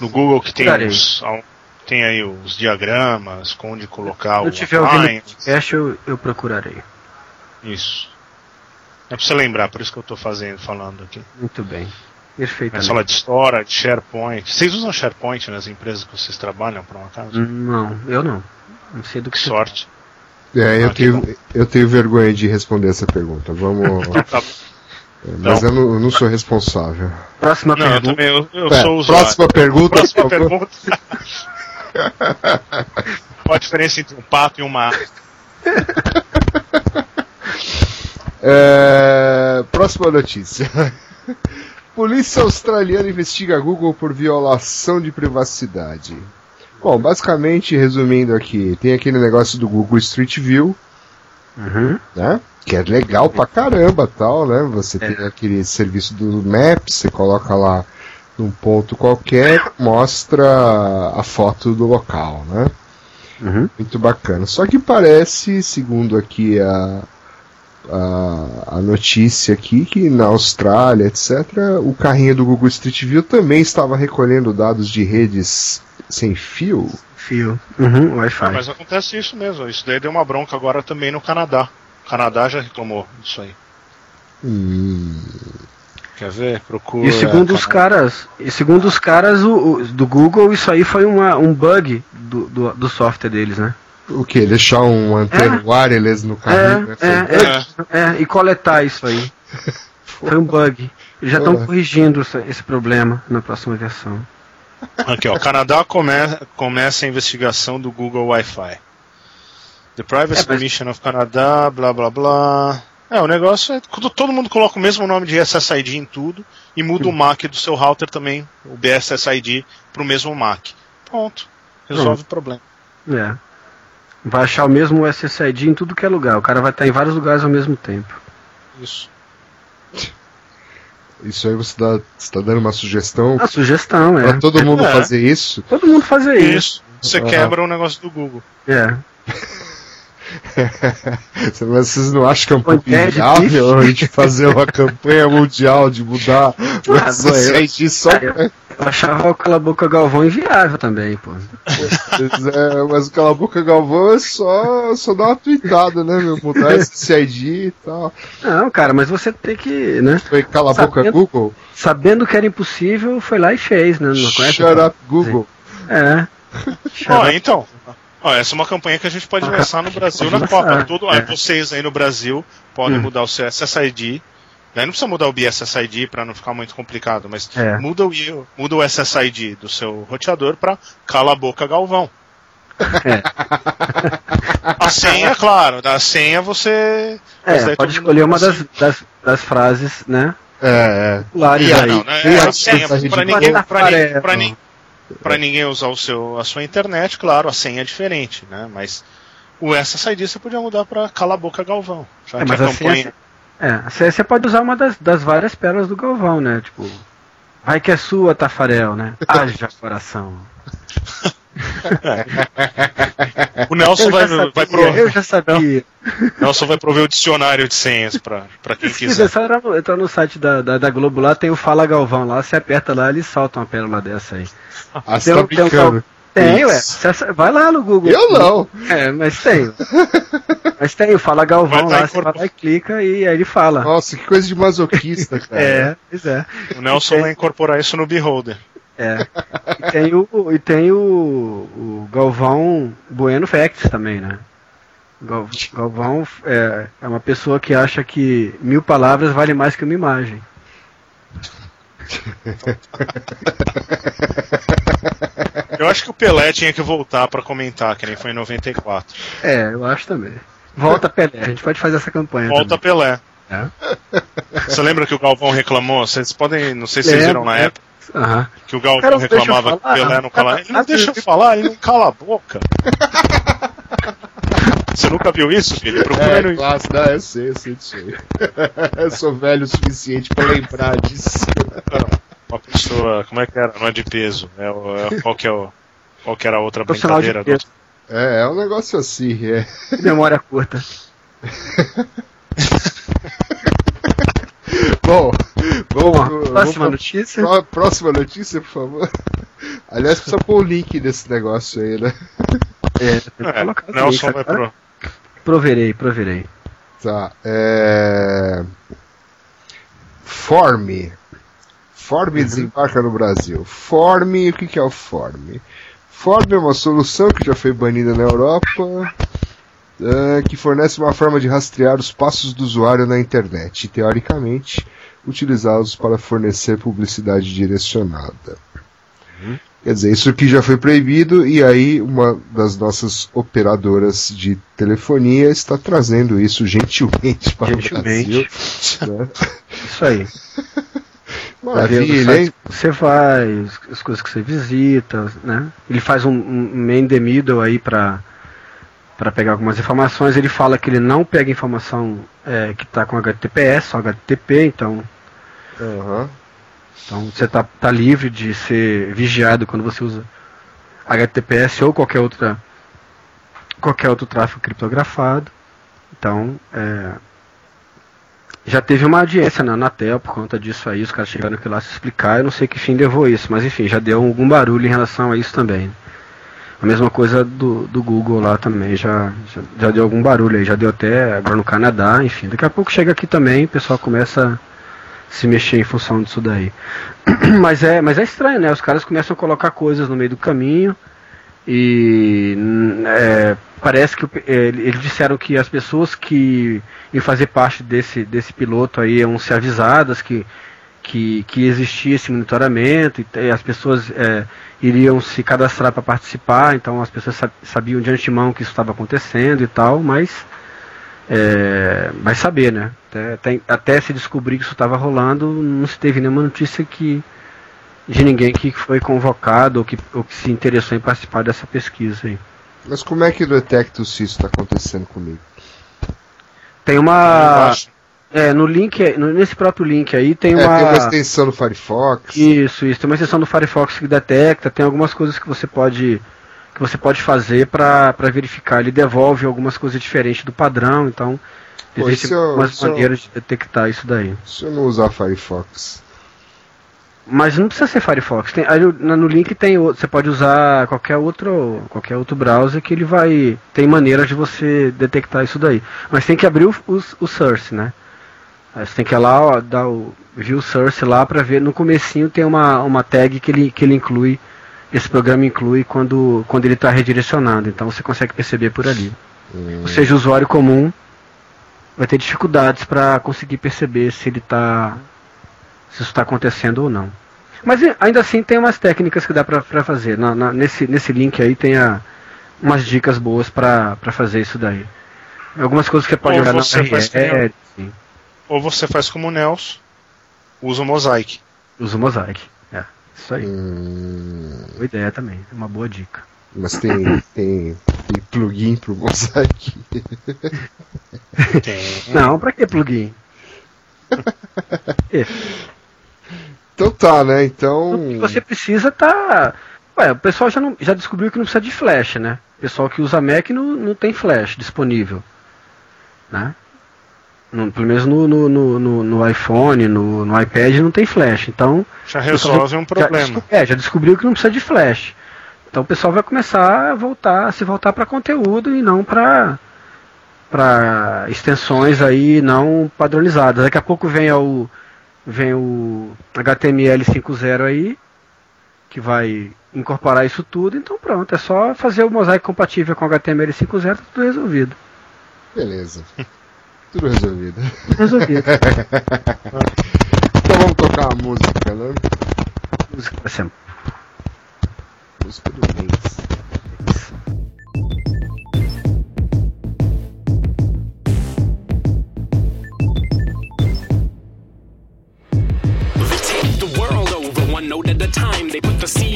no Google que tem os tem aí os diagramas com onde colocar Se o eu estiver ouvindo o appliance. podcast, eu, eu procurarei. isso é pra você lembrar por isso que eu tô fazendo falando aqui Muito bem. Mas Perfeitamente. fala de storage, SharePoint. Vocês usam SharePoint nas empresas que vocês trabalham, por um acaso? Não, eu não. Não sei do que Que você sorte. É, eu, Ah, tenho, eu tenho vergonha de responder essa pergunta. Vamos. Tá É, Mas eu não, eu não sou responsável. Próxima Não, eu pergunta. também eu, eu É, sou usuário. próxima pergunta, Próxima pergunta. Qual a diferença entre um pato e uma É, próxima notícia. Polícia australiana investiga Google por violação de privacidade. Bom, basicamente, resumindo aqui, tem aquele negócio do Google Street View, Uhum. né? Que é legal pra caramba, tal, né? Você É. tem aquele serviço do Maps, você coloca lá num ponto qualquer, mostra a foto do local, né? Uhum. Muito bacana. Só que parece, segundo aqui a, a, a notícia aqui, que na Austrália, etc., o carrinho do Google Street View também estava recolhendo dados de redes sem fio. Fio. Uhum. Wi-Fi. Ah, mas acontece isso mesmo. Isso daí deu uma bronca agora também no Canadá. O Canadá já reclamou disso aí. Hum, Quer ver? Procura. E segundo os caras, e segundo os caras o, o- do Google, isso aí foi uma, um bug do, do, do software deles, né? O que? Deixar um antena wireless no carrinho? né? É, é, é, é, e coletar isso aí. Foi um bug. Eles já estão corrigindo esse problema na próxima versão. Aqui, ó. Canadá come começa a investigação do Google Wi-Fi. The Privacy É, mas- Commission of Canada, blá blá blá. É, o negócio é quando todo mundo coloca o mesmo nome de SSID em tudo e muda o MAC do seu router também, o BSSID, pro mesmo MAC. Pronto. Resolve o problema. É. Vai achar o mesmo SSID em tudo que é lugar. O cara vai estar em vários lugares ao mesmo tempo. Isso. Isso aí você tá, você tá dando uma sugestão A sugestão, é. pra todo mundo É. fazer isso? Todo mundo fazer isso. Isso. Você Ah. quebra o negócio do Google. É. Mas vocês não acham que é um pouco inviável a gente fazer uma campanha mundial de mudar o Ah, SSID só eu- Eu achava o Cala Boca Galvão inviável também, pô. Mas, é, mas o Cala a Boca Galvão é só, só dar uma tweetada, né, meu? Mudar SSID e tal. Não, cara, mas você tem que, né? Foi Cala a Boca Sabendo- Google? Sabendo que era impossível, foi lá e fez, né? Não conhece? Shut up Google. É. Ó, então. Ó, essa é uma campanha que a gente pode Uma lançar no Brasil na Copa. Todo, é. aí vocês aí no Brasil podem Hum. mudar o seu SSID. Daí não precisa mudar o BSSID para não ficar muito complicado, mas É. muda, o, muda o SSID do seu roteador para Cala a Boca Galvão. É. A senha, claro, da senha você. É, pode escolher uma das, das, das frases, né? É, E Ah, aí. não, né? É, a senha de ninguém, pra, ninguém, pra, nin- pra ninguém usar o seu, a sua internet, claro, a senha é diferente, né? Mas o SSID você podia mudar para Cala a Boca Galvão. Já É, que mas a a senha- campanha. É, você, você pode usar uma das, das várias pérolas do Galvão, né? Tipo, vai que é sua, Tafarel, né? Haja coração. O Nelson vai, sabia, vai, pro- eu já sabia. Nelson vai prover o dicionário de senhas pra, pra quem Se quiser. quiser, só entrar no, site da, da, da Globo lá, tem o Fala Galvão lá, você aperta lá, eles soltam uma pérola dessa aí. ah, você Tem tá um- tem um. Tem, ué. Vai lá no Google. Eu não. É, mas tem. mas tem Fala Galvão lá, você vai lá e clica e aí ele fala. Nossa, que coisa de masoquista, cara. É, pois é. O Nelson Tem- vai incorporar isso no Beholder. É. E tem o, e tem o, o Galvão Bueno Facts também, né? Gal- Galvão é, é uma pessoa que acha que mil palavras vale mais que uma imagem. Eu acho que o Pelé tinha que voltar pra comentar, que nem foi em 94. É, eu acho também. Volta Pelé, a gente pode fazer essa campanha. Volta também. Pelé. É. Você lembra que o Galvão reclamou? Vocês podem, não sei se vocês viram na lembro. época, Aham. que o Galvão reclamava que o. Pelé não calava. Ele não deixa eu falar, ele não cala a boca. Você nunca viu isso, filho? Procura É, no claro, não, eu sei, eu sei disso aí. eu sou velho o suficiente pra lembrar disso. Uma pessoa, como é que era? Não é de peso. É, o- é- qual, que é o, qual que era a outra brincadeira? peso. É, é um negócio assim, é. Memória curta. Bom, vamos, Bom, vamos próxima pra- notícia. pró- próxima notícia, por favor. Aliás, precisa pôr o link desse negócio aí, né? É, É, Nelson vai agora. pro. Proverei, proverei. Tá, é. Forme. Forme desembarca no Brasil. Forme, o que, que é o Forme? Forme é uma solução que já foi banida na Europa, eh, que fornece uma forma de rastrear os passos do usuário na internet e, teoricamente, utilizá-los para fornecer publicidade direcionada. Quer dizer, isso aqui já foi proibido e aí uma das nossas operadoras de telefonia está trazendo isso gentilmente para Gentilmente. o Brasil. né? Isso aí. Maravilha, hein? que você vai, as- as coisas que você visita, né? Ele faz um, um man the middle aí pra, pra pegar algumas informações. Ele fala que ele não pega informação é, que tá com HTTPS, só HTTP, então, Aham. Então você tá, tá livre de ser vigiado quando você usa HTTPS ou qualquer outra qualquer outro tráfego criptografado. Então, é, já teve uma audiência na Anatel por conta disso aí, os caras chegaram aqui lá se explicar, eu não sei que fim levou isso, mas enfim, já deu algum barulho em relação a isso também. A mesma coisa do, do Google lá também, já, já, já deu algum barulho aí, já deu até agora no Canadá, enfim. Daqui a pouco chega aqui também, o pessoal começa se mexer em função disso daí. mas, é, mas é estranho, né? Os caras começam a colocar coisas no meio do caminho e hum, é, parece que é, eles disseram que as pessoas que iam fazer parte desse, desse piloto aí iam ser avisadas que, que, que existia esse monitoramento e, as pessoas é, iriam se cadastrar para participar, então as pessoas sa- sabiam de antemão que isso estava acontecendo e tal, mas é, vai saber, né? Até, até, até se descobrir que isso estava rolando, não se teve nenhuma notícia que de ninguém que foi convocado ou que, ou que se interessou em participar dessa pesquisa aí. Mas como é que detecta se isso está acontecendo comigo? Tem uma. É, no link, nesse próprio link aí tem uma. É, tem uma extensão do Firefox. Isso, isso. Tem uma extensão do Firefox que detecta, tem algumas coisas que você pode que você pode fazer para verificar. Ele devolve algumas coisas diferentes do padrão, então Pô, existem eu, algumas maneiras de detectar isso daí. Se eu não usar Firefox. Mas não precisa ser Firefox. Tem, aí no, no link tem você pode usar qualquer outro qualquer outro browser que ele vai tem maneiras de você detectar isso daí. Mas tem que abrir o, o, o source, né? Aí você tem que ir lá, ó, dar o view source lá para ver. No comecinho tem uma, uma tag que ele, que ele inclui esse programa inclui quando, quando ele está redirecionado. Então você consegue perceber por ali. Hum. Ou seja, o usuário comum vai ter dificuldades para conseguir perceber se ele está se isso está acontecendo ou não. Mas ainda assim tem umas técnicas que dá para fazer. Na, na, nesse, nesse link aí tem a, umas dicas boas para fazer isso daí. Algumas coisas que você pode ou você na faz Ou você faz como o Nelson, usa o Mosaic. Usa o Mosaic. Isso aí. Hum... Boa ideia também, é uma boa dica. Mas tem, tem, tem plugin pro Mosaic? tem. Não, pra que plugin? então tá, né? Então. O que você precisa tá. Ué, o pessoal já, não, já descobriu que não precisa de flash, né? O pessoal que usa Mac não, não tem flash disponível. Né? No, pelo menos no, no, no, no iPhone, no, no, iPad não tem flash. Então. Já resolve um problema. Já, é, já descobriu que não precisa de flash. Então o pessoal vai começar a voltar, a se voltar para conteúdo e não para para extensões aí não padronizadas. Daqui a pouco vem o vem o HTML 5.0 aí que vai incorporar isso tudo. Então pronto, é só fazer o mosaico compatível com HTML 5.0 tá tudo resolvido. Beleza. Tudo resolvido. Resolvido. então vamos tocar a música, né? Música pra sempre. Música do mês. note at a time. They put the seed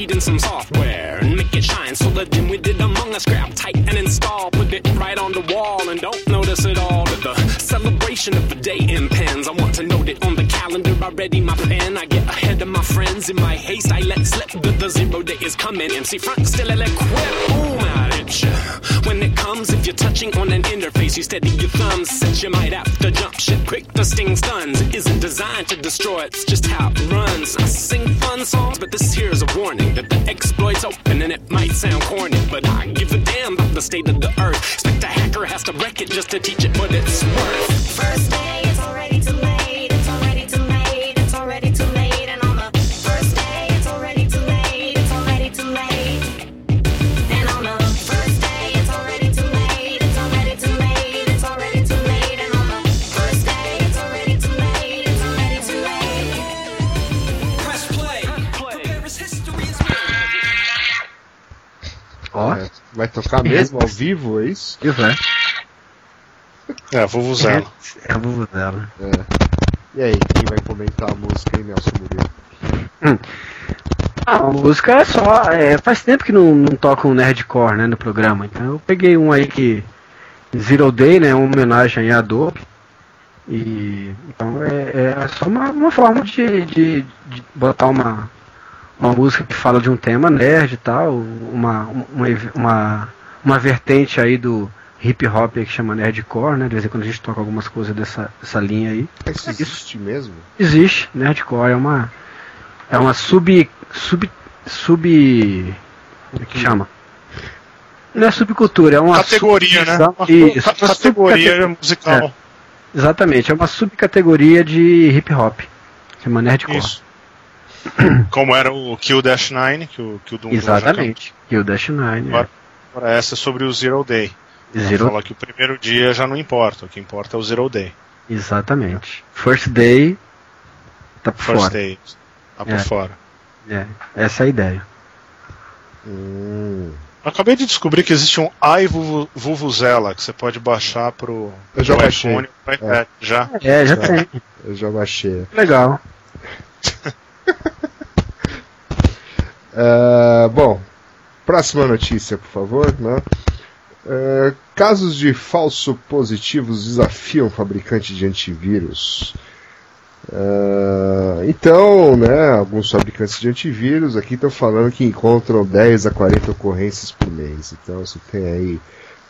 ready my pen. I get ahead of my friends in my haste. I let slip that the zero day is coming. MC front still ill-equipped. Boom out. When it comes, if you're touching on an interface, you steady your thumbs. Since you might have to jump shit quick. The sting stuns. It isn't designed to destroy. It's just how it runs. I sing fun songs, but this here's a warning that the exploit's open and it might sound corny. But I give a damn about the state of the earth. Expect a hacker has to wreck it just to teach it what it's worth. First day, vai tocar mesmo ao vivo, é isso? isso é. É, vou usar. É a vuvuzela. É. E aí, quem vai comentar a música aí, Nelson Murilo? Ah, a música é só. é, faz tempo que não, não toca um nerdcore né, no programa. Então eu peguei um aí que. Zero Day, né? Uma homenagem aí a Adobe. E. Então é, é só uma, uma forma de, de, de botar uma, uma música que fala de um tema nerd e tal. Uma, uma, uma, uma vertente aí do hip hop que chama nerdcore, né? De vez em quando a gente toca algumas coisas dessa, dessa linha aí. Isso existe mesmo? Existe, nerdcore é uma é uma sub sub sub como é que chama? Não é subcultura, é uma Categoria, né? Uma Isso, uma categoria musical. É, exatamente, é uma subcategoria de hip hop. Chama nerdcore. Isso. Como era o Kill Dash 9, que o, que o já Exatamente. E o Dash 9. Agora- Agora essa é sobre o Zero Day. É. Zero, fala que o primeiro dia já não importa, o que importa é o Zero Day. exatamente. First Day tá por First fora. Day. Tá por É. fora. É, essa é a ideia. Hum. Acabei de descobrir que existe um iVuvuzela que você pode baixar pro, Eu já pro baixei. iPhone. pro iPad. Já? É, já tem. Eu já baixei. Legal. Ah, bom, próxima notícia, por favor. Né? Ah, casos de falso positivos desafiam fabricante de antivírus. Ah, então, né, alguns fabricantes de antivírus aqui estão falando que encontram 10 a 40 ocorrências por mês. Então você tem aí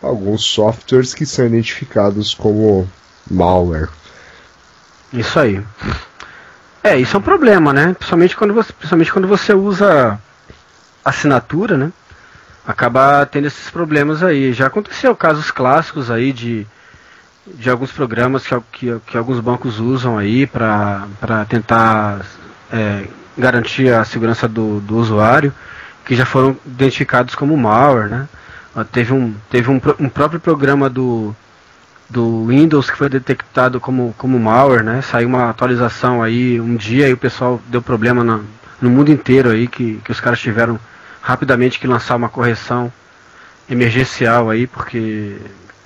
alguns softwares que são identificados como malware. Isso aí. É, isso é um problema, né? Principalmente quando você, principalmente quando você usa assinatura, né? Acaba tendo esses problemas aí. Já aconteceu casos clássicos aí de, de alguns programas que, que, que alguns bancos usam aí para tentar é, garantir a segurança do, do usuário, que já foram identificados como malware, né? Teve um, teve um, um próprio programa do, do Windows que foi detectado como, como malware, né? Saiu uma atualização aí um dia e o pessoal deu problema na- no mundo inteiro aí que, que os caras tiveram rapidamente que lançar uma correção emergencial aí porque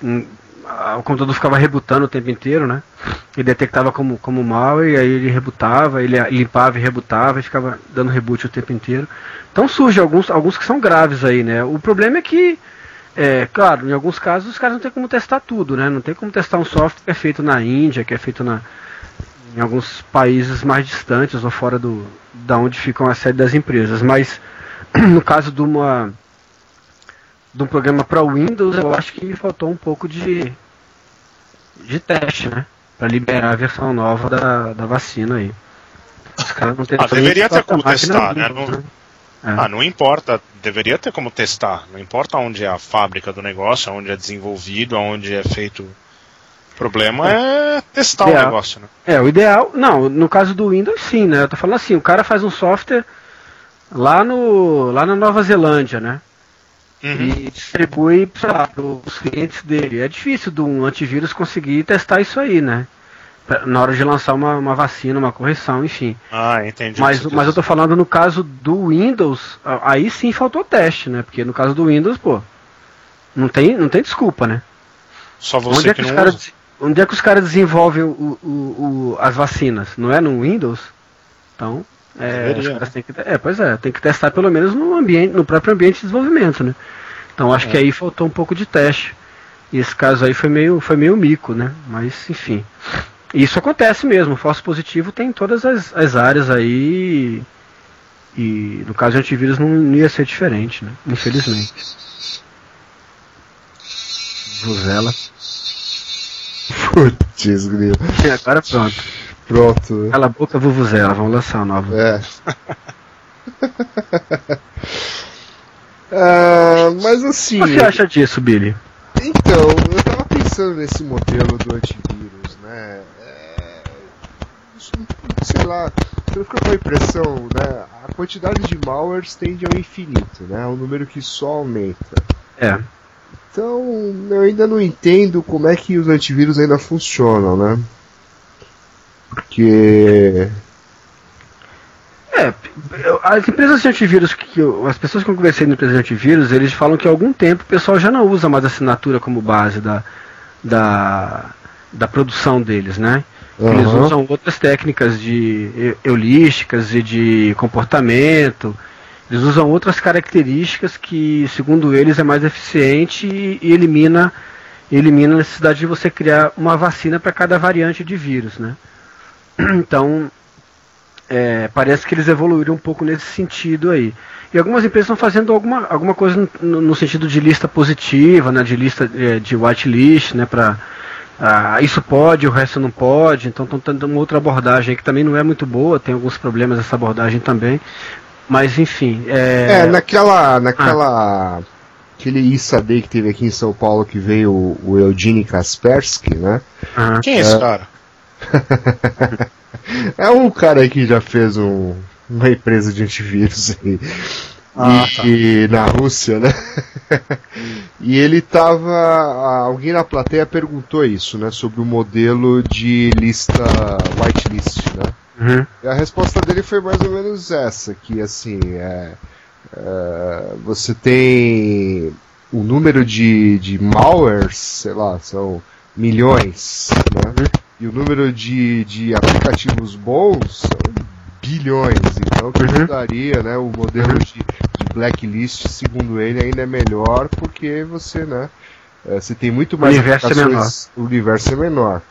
hum, a- o computador ficava rebutando o tempo inteiro, né? E detectava como, como malware, e aí ele rebutava, ele limpava e rebutava e ficava dando reboot o tempo inteiro. Então surge alguns, alguns que são graves aí, né? O problema é que é, claro, em alguns casos os caras não tem como testar tudo, né? Não tem como testar um software que é feito na Índia, que é feito na, em alguns países mais distantes ou fora do, da onde ficam a sede das empresas. Mas no caso de uma de um programa para Windows, eu acho que faltou um pouco de de teste, né? Para liberar a versão nova da, da vacina aí. Os caras não Ah, deveria ter como testar, né? Não- né? Ah, não importa, deveria ter como testar. Não importa onde é a fábrica do negócio, onde é desenvolvido, onde é feito. O problema é testar o Ideal. negócio, né? É, o ideal, não, no caso do Windows sim, né? Eu tô falando assim, o cara faz um software lá no lá na Nova Zelândia, né? Uhum. E distribui, lá, pros clientes dele. É difícil de um antivírus conseguir testar isso aí, né? Pra- Na hora de lançar uma, uma vacina, uma correção, enfim. Ah, entendi. Mas, mas eu tô falando no caso do Windows, aí sim faltou teste, né? Porque no caso do Windows, pô, não tem, não tem desculpa, né? Só Onde você é que que, não caras, usa. onde é que os caras desenvolvem o, o- o- as vacinas? Não é no Windows? Então, é, têm que, é, pois é, tem que testar pelo menos no ambiente, no próprio ambiente de desenvolvimento, né? Então acho que aí faltou um pouco de teste. E esse caso aí foi meio, foi meio mico, né? Mas enfim. Isso acontece mesmo, o falso positivo tem em todas as, as áreas aí. E no caso de antivírus não ia ser diferente, né? Infelizmente. Vuzela. Putz, grilo. E agora pronto. Pronto. Cala a boca, Vuvuzela. Vamos lançar uma nova. É. Ah, mas assim. O que você acha disso, Billy? Então, eu tava pensando nesse modelo do antivírus, né? Sei lá, eu fico com a impressão, né? A quantidade de malwares tende ao infinito, né? É um número que só aumenta. É. Então, eu ainda não entendo como é que os antivírus ainda funcionam, né? Porque. É, as empresas de antivírus, que eu- as pessoas que eu conversei na empresa de antivírus, eles falam que há algum tempo o pessoal já não usa mais assinatura como base da, da, da produção deles, né? Eles Aham. usam outras técnicas de eu- eulísticas e de comportamento. Eles usam outras características que, segundo eles, é mais eficiente e, e elimina, elimina a necessidade de você criar uma vacina para cada variante de vírus, né? Então, é, parece que eles evoluíram um pouco nesse sentido aí. E algumas empresas estão fazendo alguma, alguma coisa no, no sentido de lista positiva, né, de lista é, de whitelist, né, para isso pode, o resto não pode. Então estão tendo uma outra abordagem aí que também não é muito boa, tem alguns problemas essa abordagem também. Mas enfim, É, é, naquela. naquela. Aquele Issa Day que teve aqui em São Paulo que veio o, o Eugene Kaspersky, né? ah, Quem é esse cara? É um cara aí que já fez um, uma empresa de antivírus aí. Ah, e, e na Rússia, né? e ele tava. Alguém na plateia perguntou isso, né? Sobre o modelo de lista whitelist, né? uhum, E a resposta dele foi mais ou menos essa, que assim, é, É, você tem o número de, de malwares, sei lá, são milhões, né? E o número de, de aplicativos bons são bilhões. Então, que Uhum. daria, né? O modelo de, de blacklist, segundo ele, ainda é melhor porque você, né? é, você tem muito mais universo é aplicações, o universo é menor.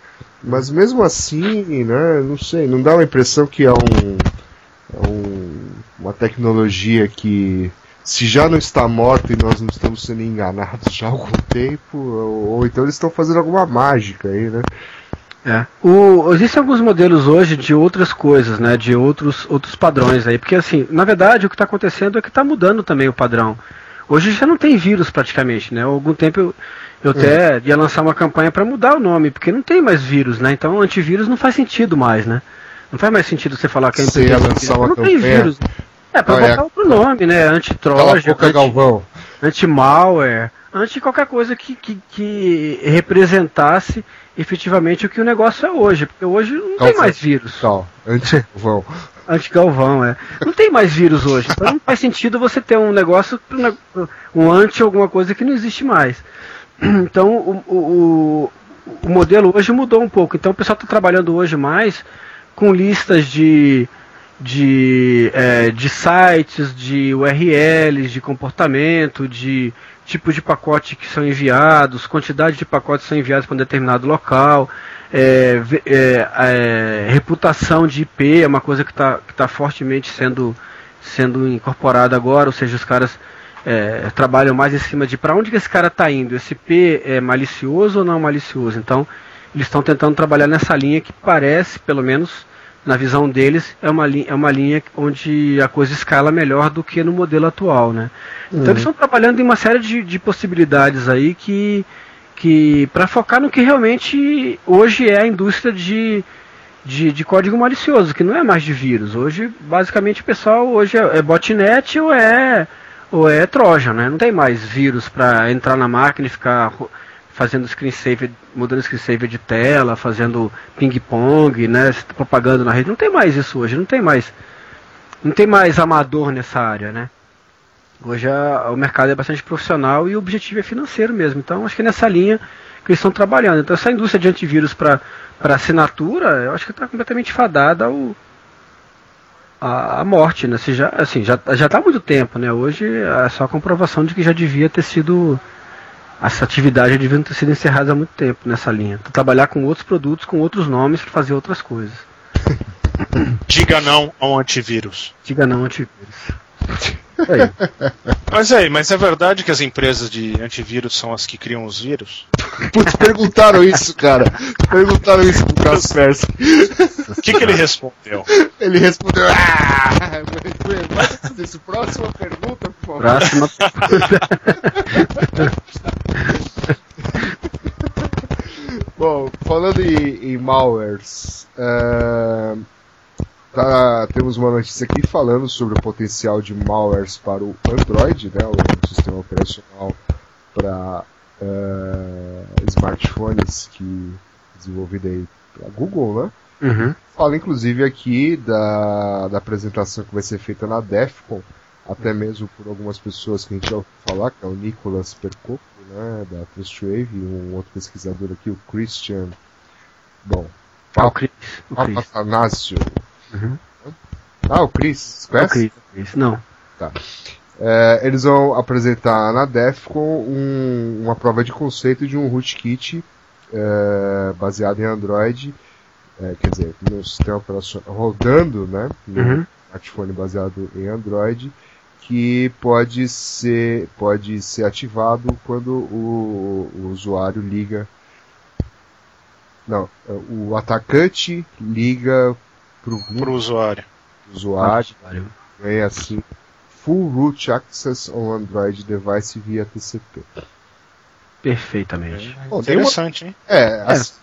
Mas mesmo assim, né? Não sei, não dá uma impressão que é um, é um uma tecnologia que se já não está morta e nós não estamos sendo enganados já há algum tempo, ou, ou então eles estão fazendo alguma mágica aí, né? É. O, existem alguns modelos hoje de outras coisas, né? De outros, outros padrões aí. Porque assim, na verdade o que está acontecendo é que está mudando também o padrão. Hoje já não tem vírus praticamente, né? Há algum tempo eu, eu até ia lançar uma campanha para mudar o nome, porque não tem mais vírus, né? Então antivírus não faz sentido mais, né? Não faz mais sentido você falar que a Você ia lançar uma não tem campanha? vírus. É, para Ah, é. botar outro nome, né? Cala a Anti-troja, boca, Galvão. anti-malware, anti qualquer coisa que, que, que representasse efetivamente o que o negócio é hoje. Porque hoje não tem mais vírus. Tal, anti-Galvão. Anti-galvão, é. Não tem mais vírus hoje. Então não faz sentido você ter um negócio, um anti alguma coisa que não existe mais. Então o, o, o- o modelo hoje mudou um pouco. Então o pessoal está trabalhando hoje mais com listas de, de, é, de sites, de URLs, de comportamento, de tipo de pacote que são enviados, quantidade de pacotes que são enviados para um determinado local, é, é, é, reputação de IP é uma coisa que está tá fortemente sendo, sendo incorporada agora, ou seja, os caras é, trabalham mais em cima de para onde que esse cara está indo, esse IP é malicioso ou não malicioso. Então, eles estão tentando trabalhar nessa linha que parece, pelo menos na visão deles, é uma, linha, é uma linha onde a coisa escala melhor do que no modelo atual. Né? Então eles estão trabalhando em uma série de, de possibilidades aí que, que para focar no que realmente hoje é a indústria de, de, de código malicioso, que não é mais de vírus. Hoje, basicamente, o pessoal hoje é, é botnet ou é ou é Trojan, né? Não tem mais vírus para entrar na máquina e ficar fazendo screensaver, mudando screensaver de tela, fazendo ping-pong, né? Na rede. Não tem mais isso hoje, não tem mais. Não tem mais amador nessa área, né? Hoje a- o mercado é bastante profissional e o objetivo é financeiro mesmo. Então acho que é nessa linha que eles estão trabalhando. Então essa indústria de antivírus para assinatura, eu acho que está completamente fadada ao, a, a morte, né? Se já, assim, já já está há muito tempo, né? Hoje é só a comprovação de que já devia ter sido essa atividade devia ter sido encerrada há muito tempo nessa linha. Trabalhar com outros produtos, com outros nomes para fazer outras coisas. Diga não ao antivírus. Diga não antivírus. Aí. Mas aí, mas é verdade que as empresas de antivírus são as que criam os vírus? Putz, perguntaram isso, cara. Perguntaram isso pro Carlos Persky. O que, que ele respondeu? Ele respondeu. Ah! Isso, próxima pergunta, por favor. Próxima. Bom, falando em, em malwares, é, tá- temos uma notícia aqui falando sobre o potencial de malwares para o Android, né, o sistema operacional para é, smartphones que desenvolvido aí pela Google, né? Uhum. Fala inclusive aqui da, da apresentação que vai ser feita na DEFCON, até mesmo por algumas pessoas que a gente já ouviu falar, que é o Nicolas Percoco, né, da Trust Wave, e um outro pesquisador aqui, o Christian. Bom, Ah, Chris. Chris. Uhum. Ah, o Chris, O conhece? Chris, o Chris. Não. É, eles vão apresentar na DEFCON um- uma prova de conceito de um rootkit é, baseado em Android, é, quer dizer, no sistema operacional rodando, né, no Uhum. smartphone baseado em Android, que pode ser pode ser ativado quando o, o usuário liga, não, o atacante liga para o Pro usuário. usuário ganha assim full root access on Android device via TCP. Perfeitamente. Bom, tem uma- Interessante, hein? É, assim,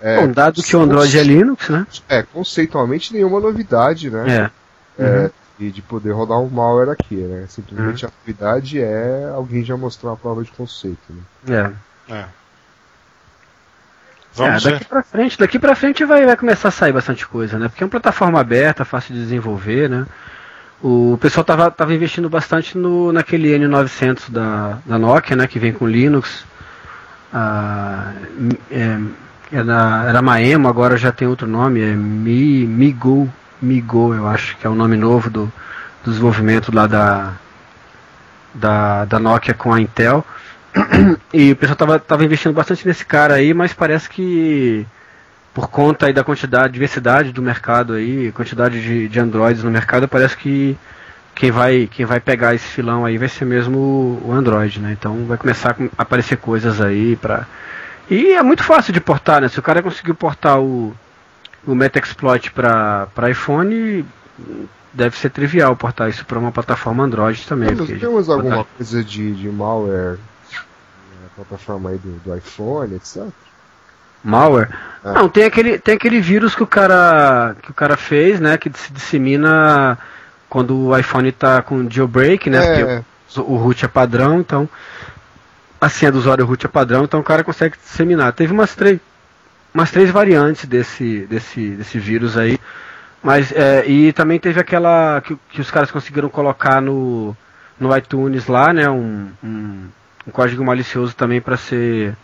é, Bom, dado que o Android é Linux, né? é, conceitualmente nenhuma novidade, né? É. É, e de poder rodar um malware aqui, né? Simplesmente Uhum. a novidade é alguém já mostrou uma prova de conceito, né? É. É. Vamos é, daqui pra frente, daqui pra frente vai, vai começar a sair bastante coisa, né? Porque é uma plataforma aberta, fácil de desenvolver, né? O pessoal tava, tava investindo bastante no, naquele N900 da, da Nokia, né, que vem com Linux. Ah, é, era, era Maemo, agora já tem outro nome, é Mi, Migo, Migo, eu acho que é o nome novo do, do desenvolvimento lá da, da, da Nokia com a Intel. E o pessoal tava, tava investindo bastante nesse cara aí, mas parece que por conta aí da quantidade, diversidade do mercado aí, quantidade de, de Androids no mercado, parece que quem vai, quem vai pegar esse filão aí vai ser mesmo o Android, né? Então vai começar a aparecer coisas aí para e é muito fácil de portar, né? Se o cara conseguiu portar o, o Metaxploit para iPhone, deve ser trivial portar isso para uma plataforma Android também. Temos, temos alguma coisa de, de malware plataforma aí do, do iPhone, etc? Malware? É. Não, tem aquele, tem aquele vírus que o cara que o cara fez, né, que se dissemina quando o iPhone está com jailbreak, né? É. Porque o, o root é padrão, então a senha do usuário root é padrão, então o cara consegue disseminar. Teve umas três, umas três variantes desse, desse, desse vírus aí. Mas, é, e também teve aquela que, que, os caras conseguiram colocar no, no iTunes lá, né? Um, um, um código malicioso também para ser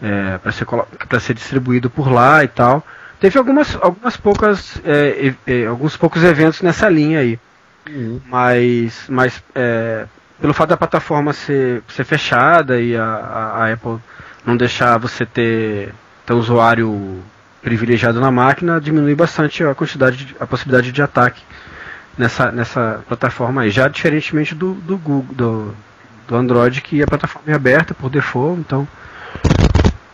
é, para ser para ser distribuído por lá e tal. Teve algumas algumas poucas é, é, alguns poucos eventos nessa linha aí. Uhum. Mas mas é, pelo fato da plataforma ser, ser fechada e a, a, a Apple não deixar você ter, ter usuário privilegiado na máquina, diminui bastante a quantidade, a possibilidade de ataque nessa, nessa plataforma aí. Já diferentemente do, do Google, do, do Android, que a plataforma é aberta por default, então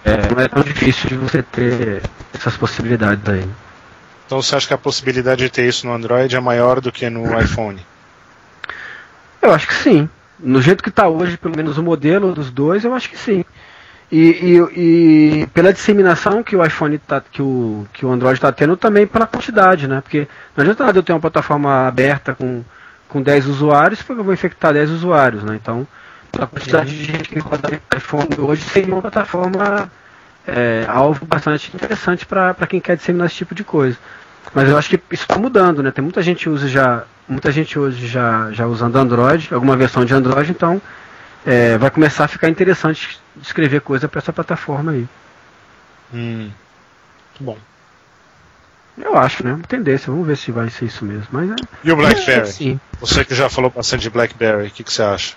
é, não é tão difícil de você ter essas possibilidades aí. Então você acha que a possibilidade de ter isso no Android é maior do que no iPhone? Eu acho que sim. No jeito que está hoje, pelo menos o modelo dos dois, eu acho que sim. E, e, e pela disseminação que o iPhone tá, que o, que o Android está tendo, também pela quantidade, né? Porque não adianta nada eu ter uma plataforma aberta com, com 10 usuários, porque eu vou infectar 10 usuários, né? Então, a quantidade de gente que roda iPhone hoje seria uma plataforma é, alvo bastante interessante para quem quer disseminar esse tipo de coisa. Mas eu acho que isso está mudando, né? Tem muita gente usa já muita gente hoje já, já usando Android, alguma versão de Android, então é, vai começar a ficar interessante escrever coisa para essa plataforma aí. Hum, bom. Eu acho, né? Uma tendência, vamos ver se vai ser isso mesmo. Mas é, e o BlackBerry? sim. Você que já falou bastante de BlackBerry, o que, que você acha?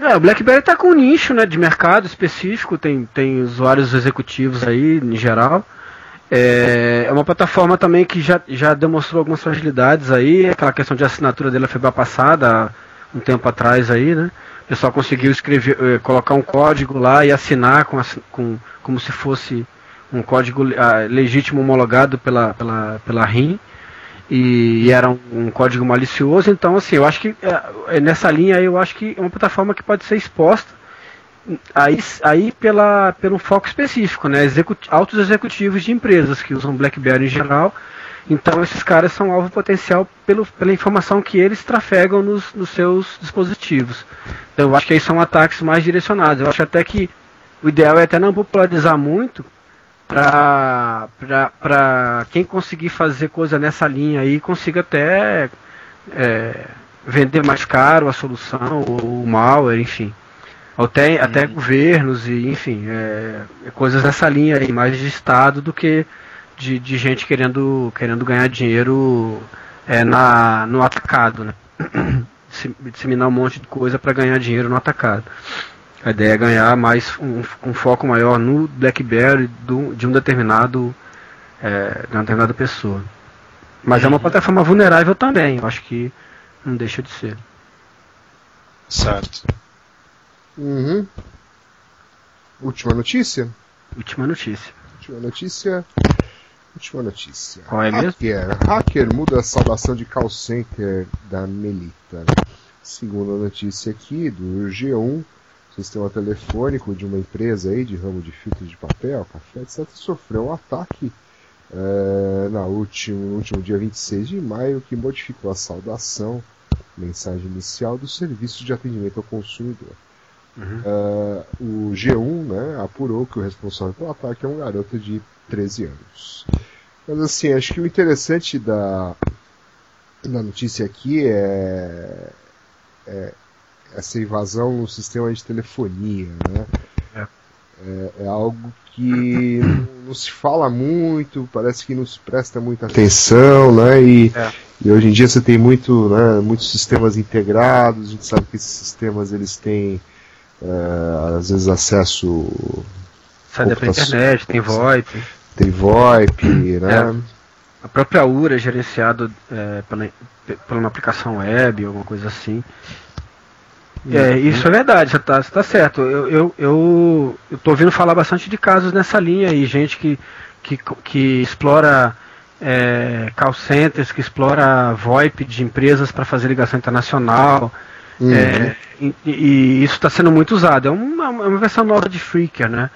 É, o BlackBerry está com um nicho né, de mercado específico, tem, tem usuários executivos aí em geral. É, é uma plataforma também que já, já demonstrou algumas fragilidades aí, aquela questão de assinatura dele foi passada, um tempo atrás aí, né? O pessoal conseguiu escrever, eh, colocar um código lá e assinar com, com como se fosse um código ah, legítimo homologado pela, pela, pela RIM e, e era um, código malicioso, então assim, eu acho que é, nessa linha eu acho que é uma plataforma que pode ser exposta aí, aí pela, pelo foco específico, né? Execut, altos executivos de empresas que usam BlackBerry em geral. Então esses caras são alvo potencial pelo, pela informação que eles trafegam nos, nos seus dispositivos. Então eu acho que aí são ataques mais direcionados. Eu acho até que o ideal é até não popularizar muito para quem conseguir fazer coisa nessa linha aí consiga até é, vender mais caro a solução ou o malware, enfim. Até, até uhum. governos e, enfim, é, é, coisas nessa linha aí, mais de Estado do que de, de gente querendo, querendo ganhar dinheiro é, na, no atacado, né? Disseminar um monte de coisa para ganhar dinheiro no atacado. A ideia é ganhar mais um, um foco maior no BlackBerry do, de um determinado é, de uma determinada pessoa. Mas uhum. é uma uhum. plataforma vulnerável também, eu acho que não deixa de ser. Certo. Uhum. Última notícia? Última notícia. Última notícia. Última notícia. Qual é mesmo? Hacker, hacker muda a saudação de call center da Melita. Segundo a notícia aqui do G1, sistema telefônico de uma empresa aí de ramo de filtros de papel, café, etc., sofreu um ataque é, na último, no último dia 26 de maio que modificou a saudação, mensagem inicial do serviço de atendimento ao consumidor. Uhum. Uh, o G1 né, apurou que o responsável pelo ataque é um garoto de 13 anos. Mas assim, acho que o interessante da, na notícia aqui é, é essa invasão no sistema de telefonia, né? É. É, é algo que não se fala muito, parece que não se presta muita atenção, né? E, É. e hoje em dia você tem muito, né, muitos sistemas integrados, a gente sabe que esses sistemas eles têm é, às vezes acesso pra Computação. internet, tem VoIP. tem VoIP, né? A própria URA é gerenciado é, pela, por uma aplicação web, alguma coisa assim. É, isso é verdade, você tá, você tá certo. Eu, eu, eu, eu tô ouvindo falar bastante de casos nessa linha aí, gente que, que, que explora é, call centers, que explora VoIP de empresas para fazer ligação internacional. Uhum. É, e, e isso está sendo muito usado. É uma, é uma versão nova de Freaker, né?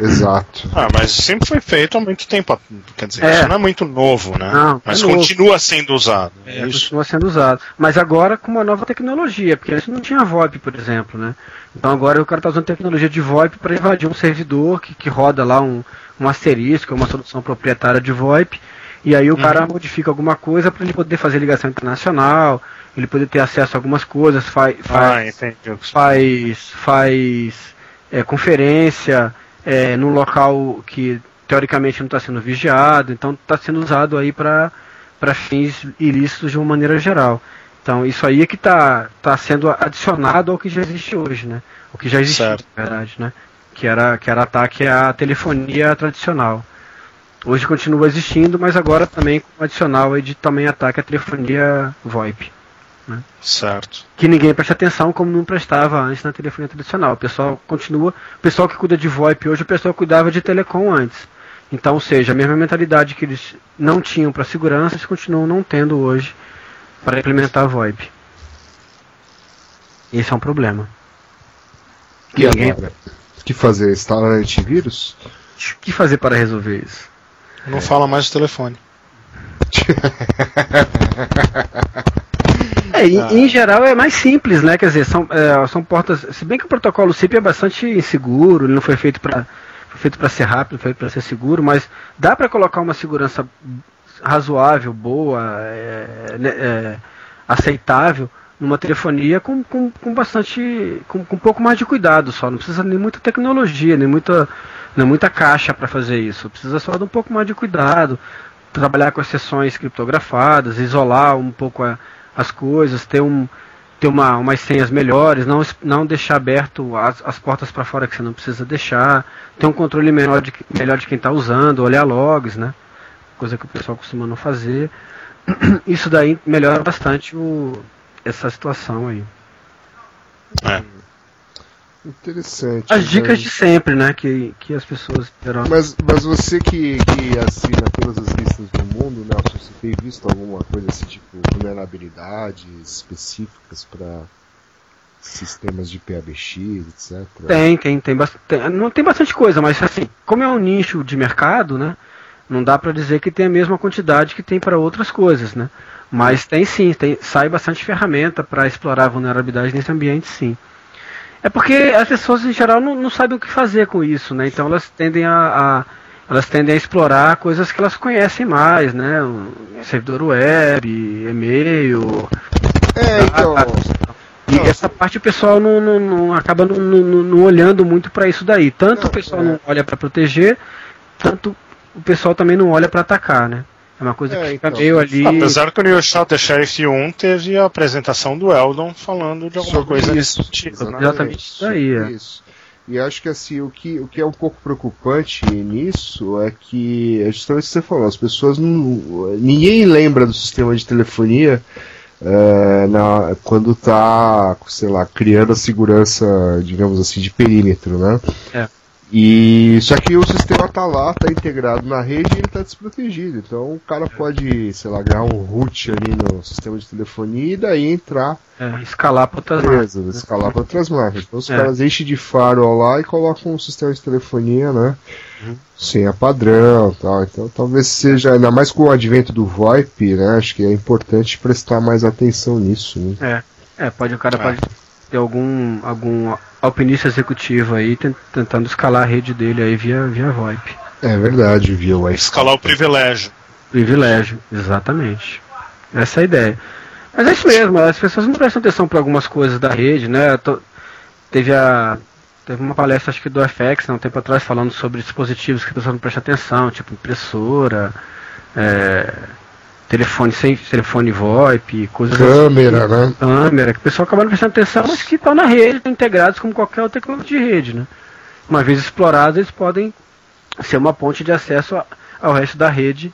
Exato. Ah, mas sempre foi feito há muito tempo. Quer dizer, É. isso não é muito novo, né? Não, mas é novo. continua sendo usado. É, isso. continua sendo usado. Mas agora com uma nova tecnologia, porque antes não tinha VoIP, por exemplo, né? Então agora o cara está usando tecnologia de VoIP para invadir um servidor que, que roda lá um, um asterisco, uma solução proprietária de VoIP, e aí o cara modifica alguma coisa para ele poder fazer ligação internacional, ele poder ter acesso a algumas coisas, faz, Ah, entendi. faz, faz é, conferência é, num local que teoricamente não está sendo vigiado, então está sendo usado aí para fins ilícitos de uma maneira geral. Então isso aí é que está tá sendo adicionado ao que já existe hoje, né? O que já existe, na verdade, né? Que era, que era ataque à telefonia tradicional. Hoje continua existindo, mas agora também com adicional de também ataque à telefonia VoIP Certo. que ninguém presta atenção como não prestava antes na telefonia tradicional. O pessoal continua, o pessoal que cuida de VoIP hoje, o pessoal cuidava de telecom antes. Então, ou seja, a mesma mentalidade que eles não tinham para segurança, eles continuam não tendo hoje para implementar VoIP. Esse é um problema. E Ninguém- agora? O que fazer? Instalar antivírus? O que fazer para resolver isso? Não fala mais de telefone. É, em, em geral é mais simples, né? Quer dizer, são, é, são portas. Se bem que o protocolo CIP é bastante inseguro, ele não foi feito para foi feito para ser rápido, foi feito para ser seguro, mas dá para colocar uma segurança razoável, boa, é, né, é, aceitável numa telefonia com, com, com bastante. Com, com um pouco mais de cuidado só. Não precisa nem muita tecnologia, nem muita, nem muita caixa para fazer isso. Precisa só de um pouco mais de cuidado, trabalhar com as sessões criptografadas, isolar um pouco a, as coisas, ter um ter uma, umas senhas melhores, não, não deixar aberto as, as portas para fora que você não precisa deixar, ter um controle melhor de, melhor de quem está usando, olhar logs, né? Coisa que o pessoal costuma não fazer. Isso daí melhora bastante o, essa situação aí. É. Interessante. As dicas mas- de sempre, né? Que, que as pessoas terão. Mas, mas você que, que assina todas as listas do mundo, Nelson, você tem visto alguma coisa assim, tipo, vulnerabilidades específicas para sistemas de PABX, etc? Tem, tem, tem, tem- não tem bastante coisa, mas assim, como é um nicho de mercado, né? Não dá para dizer que tem a mesma quantidade que tem para outras coisas, né? Mas tem sim, tem, sai bastante ferramenta para explorar a vulnerabilidade nesse ambiente, sim. É porque as pessoas em geral não, não sabem o que fazer com isso, né? Então elas tendem a, a- elas tendem a explorar coisas que elas conhecem mais, né? O servidor web, e-mail, É, então. e essa parte o pessoal não, não- não- acaba não, não- não olhando muito para isso daí. Tanto Não, o pessoal é. não olha para proteger, tanto o pessoal também não olha para atacar, né? É uma coisa É, que fica então. meio ali. Apesar que o New Shot the Sheriff 1 teve a apresentação do Eldon falando de alguma sobre coisa isso, nesse sentido. né? Exatamente isso aí, é. Isso. E acho que assim, o que, o que é um pouco preocupante nisso é que, é justamente o que você falou, as pessoas não. Ninguém lembra do sistema de telefonia é, na, quando tá, sei lá, criando a segurança, digamos assim, de perímetro, né? É. E só que o sistema tá lá, tá integrado na rede e ele tá desprotegido. Então o cara pode, sei lá, ganhar um root ali no sistema de telefonia e daí entrar é, escalar para outras máquinas. Beleza, escalar para outras máquinas. Então os É. caras enchem de firewall lá e colocam um sistema de telefonia, né? Uhum. Senha padrão tal. Então talvez seja, ainda mais com o advento do VoIP, né? Acho que é importante prestar mais atenção nisso. Né? É, é, pode o cara É. pode ter algum algum alpinista executivo aí tent- tentando escalar a rede dele aí via via VoIP. É verdade, via Wi-Fi. Escalar o privilégio. Privilégio, exatamente. Essa é a ideia. Mas é isso mesmo, as pessoas não prestam atenção para algumas coisas da rede, né? Tô- Teve a. Teve uma palestra acho que do FX, né, um tempo atrás, falando sobre dispositivos que a pessoa não presta atenção, tipo impressora, é, telefone sem telefone VoIP, coisas assim. Câmera, né? câmera, que o pessoal acaba não prestando atenção, mas que estão na rede, estão integrados como qualquer outra tecnologia de rede, né? Uma vez explorados, eles podem ser uma ponte de acesso a- ao resto da rede,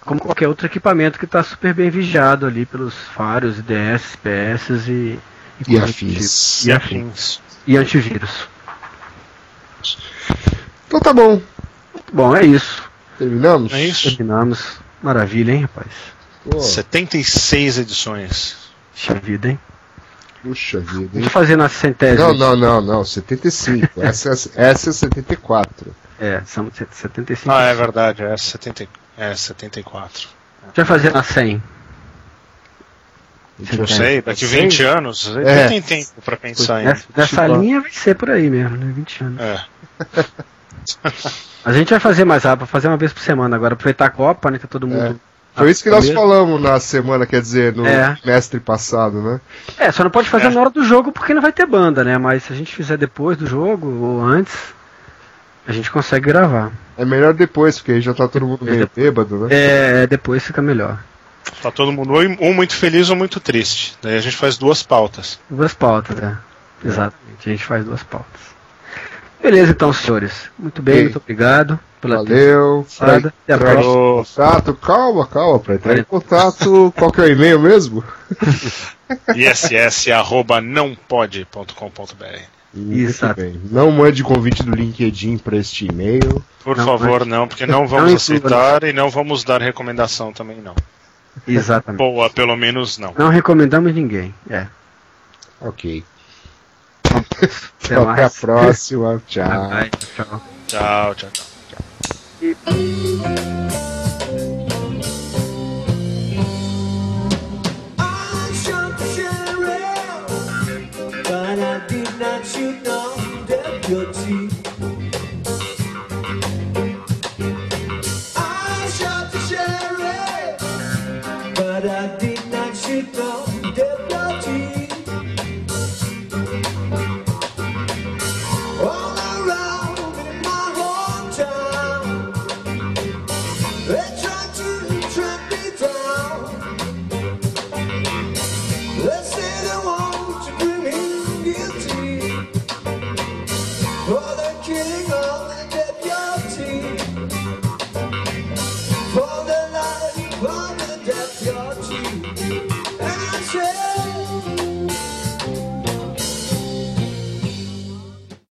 como qualquer outro equipamento que está super bem vigiado ali pelos faros, IDS, PS e, E do afins. tipo. E afins. E antivírus. Então tá bom. Bom, é isso. Terminamos? É isso? Terminamos. Maravilha, hein, rapaz? Pô, 76 edições. Puxa vida, hein? puxa vida, hein? Vamos fazer na centésima. Não, não, não, não. 75. Essa, é- essa é 74. É, são 75. Ah, é verdade, é, 70, é 74. Já fazer na 100. Não sei, daqui 20 anos, É. tem tempo pra pensar em. Nessa, nessa linha vai ser por aí mesmo, né? 20 anos. É. A gente vai fazer mais rápido, fazer uma vez por semana agora, aproveitar a Copa, né? Tá todo mundo. Foi isso que nós falamos na semana, quer dizer, no É. mestre passado, né? É, só não pode fazer É. na hora do jogo porque não vai ter banda, né? Mas se a gente fizer depois do jogo ou antes, a gente consegue gravar. É melhor depois, porque aí já tá todo mundo meio bêbado, né? É, depois fica melhor. Tá todo mundo ou, ou muito feliz ou muito triste. Daí a gente faz duas pautas. Duas pautas, né? Exatamente, a gente faz duas pautas. Beleza, então, senhores. Muito bem, muito obrigado pela Valeu. Até a contato, calma, calma, pra entrar em contato, qual que é o e-mail mesmo? iss.nãopode.com.br bem. Não mande convite do LinkedIn para este e-mail. Por Não, favor, não, porque não vamos Não aceitar e não vamos dar recomendação também, não. Exatamente. Boa, pelo menos não. Não recomendamos ninguém. É. Ok. Até Até a próxima. Tchau. Bye, tchau. Tchau, tchau, tchau. I shot the sheriff,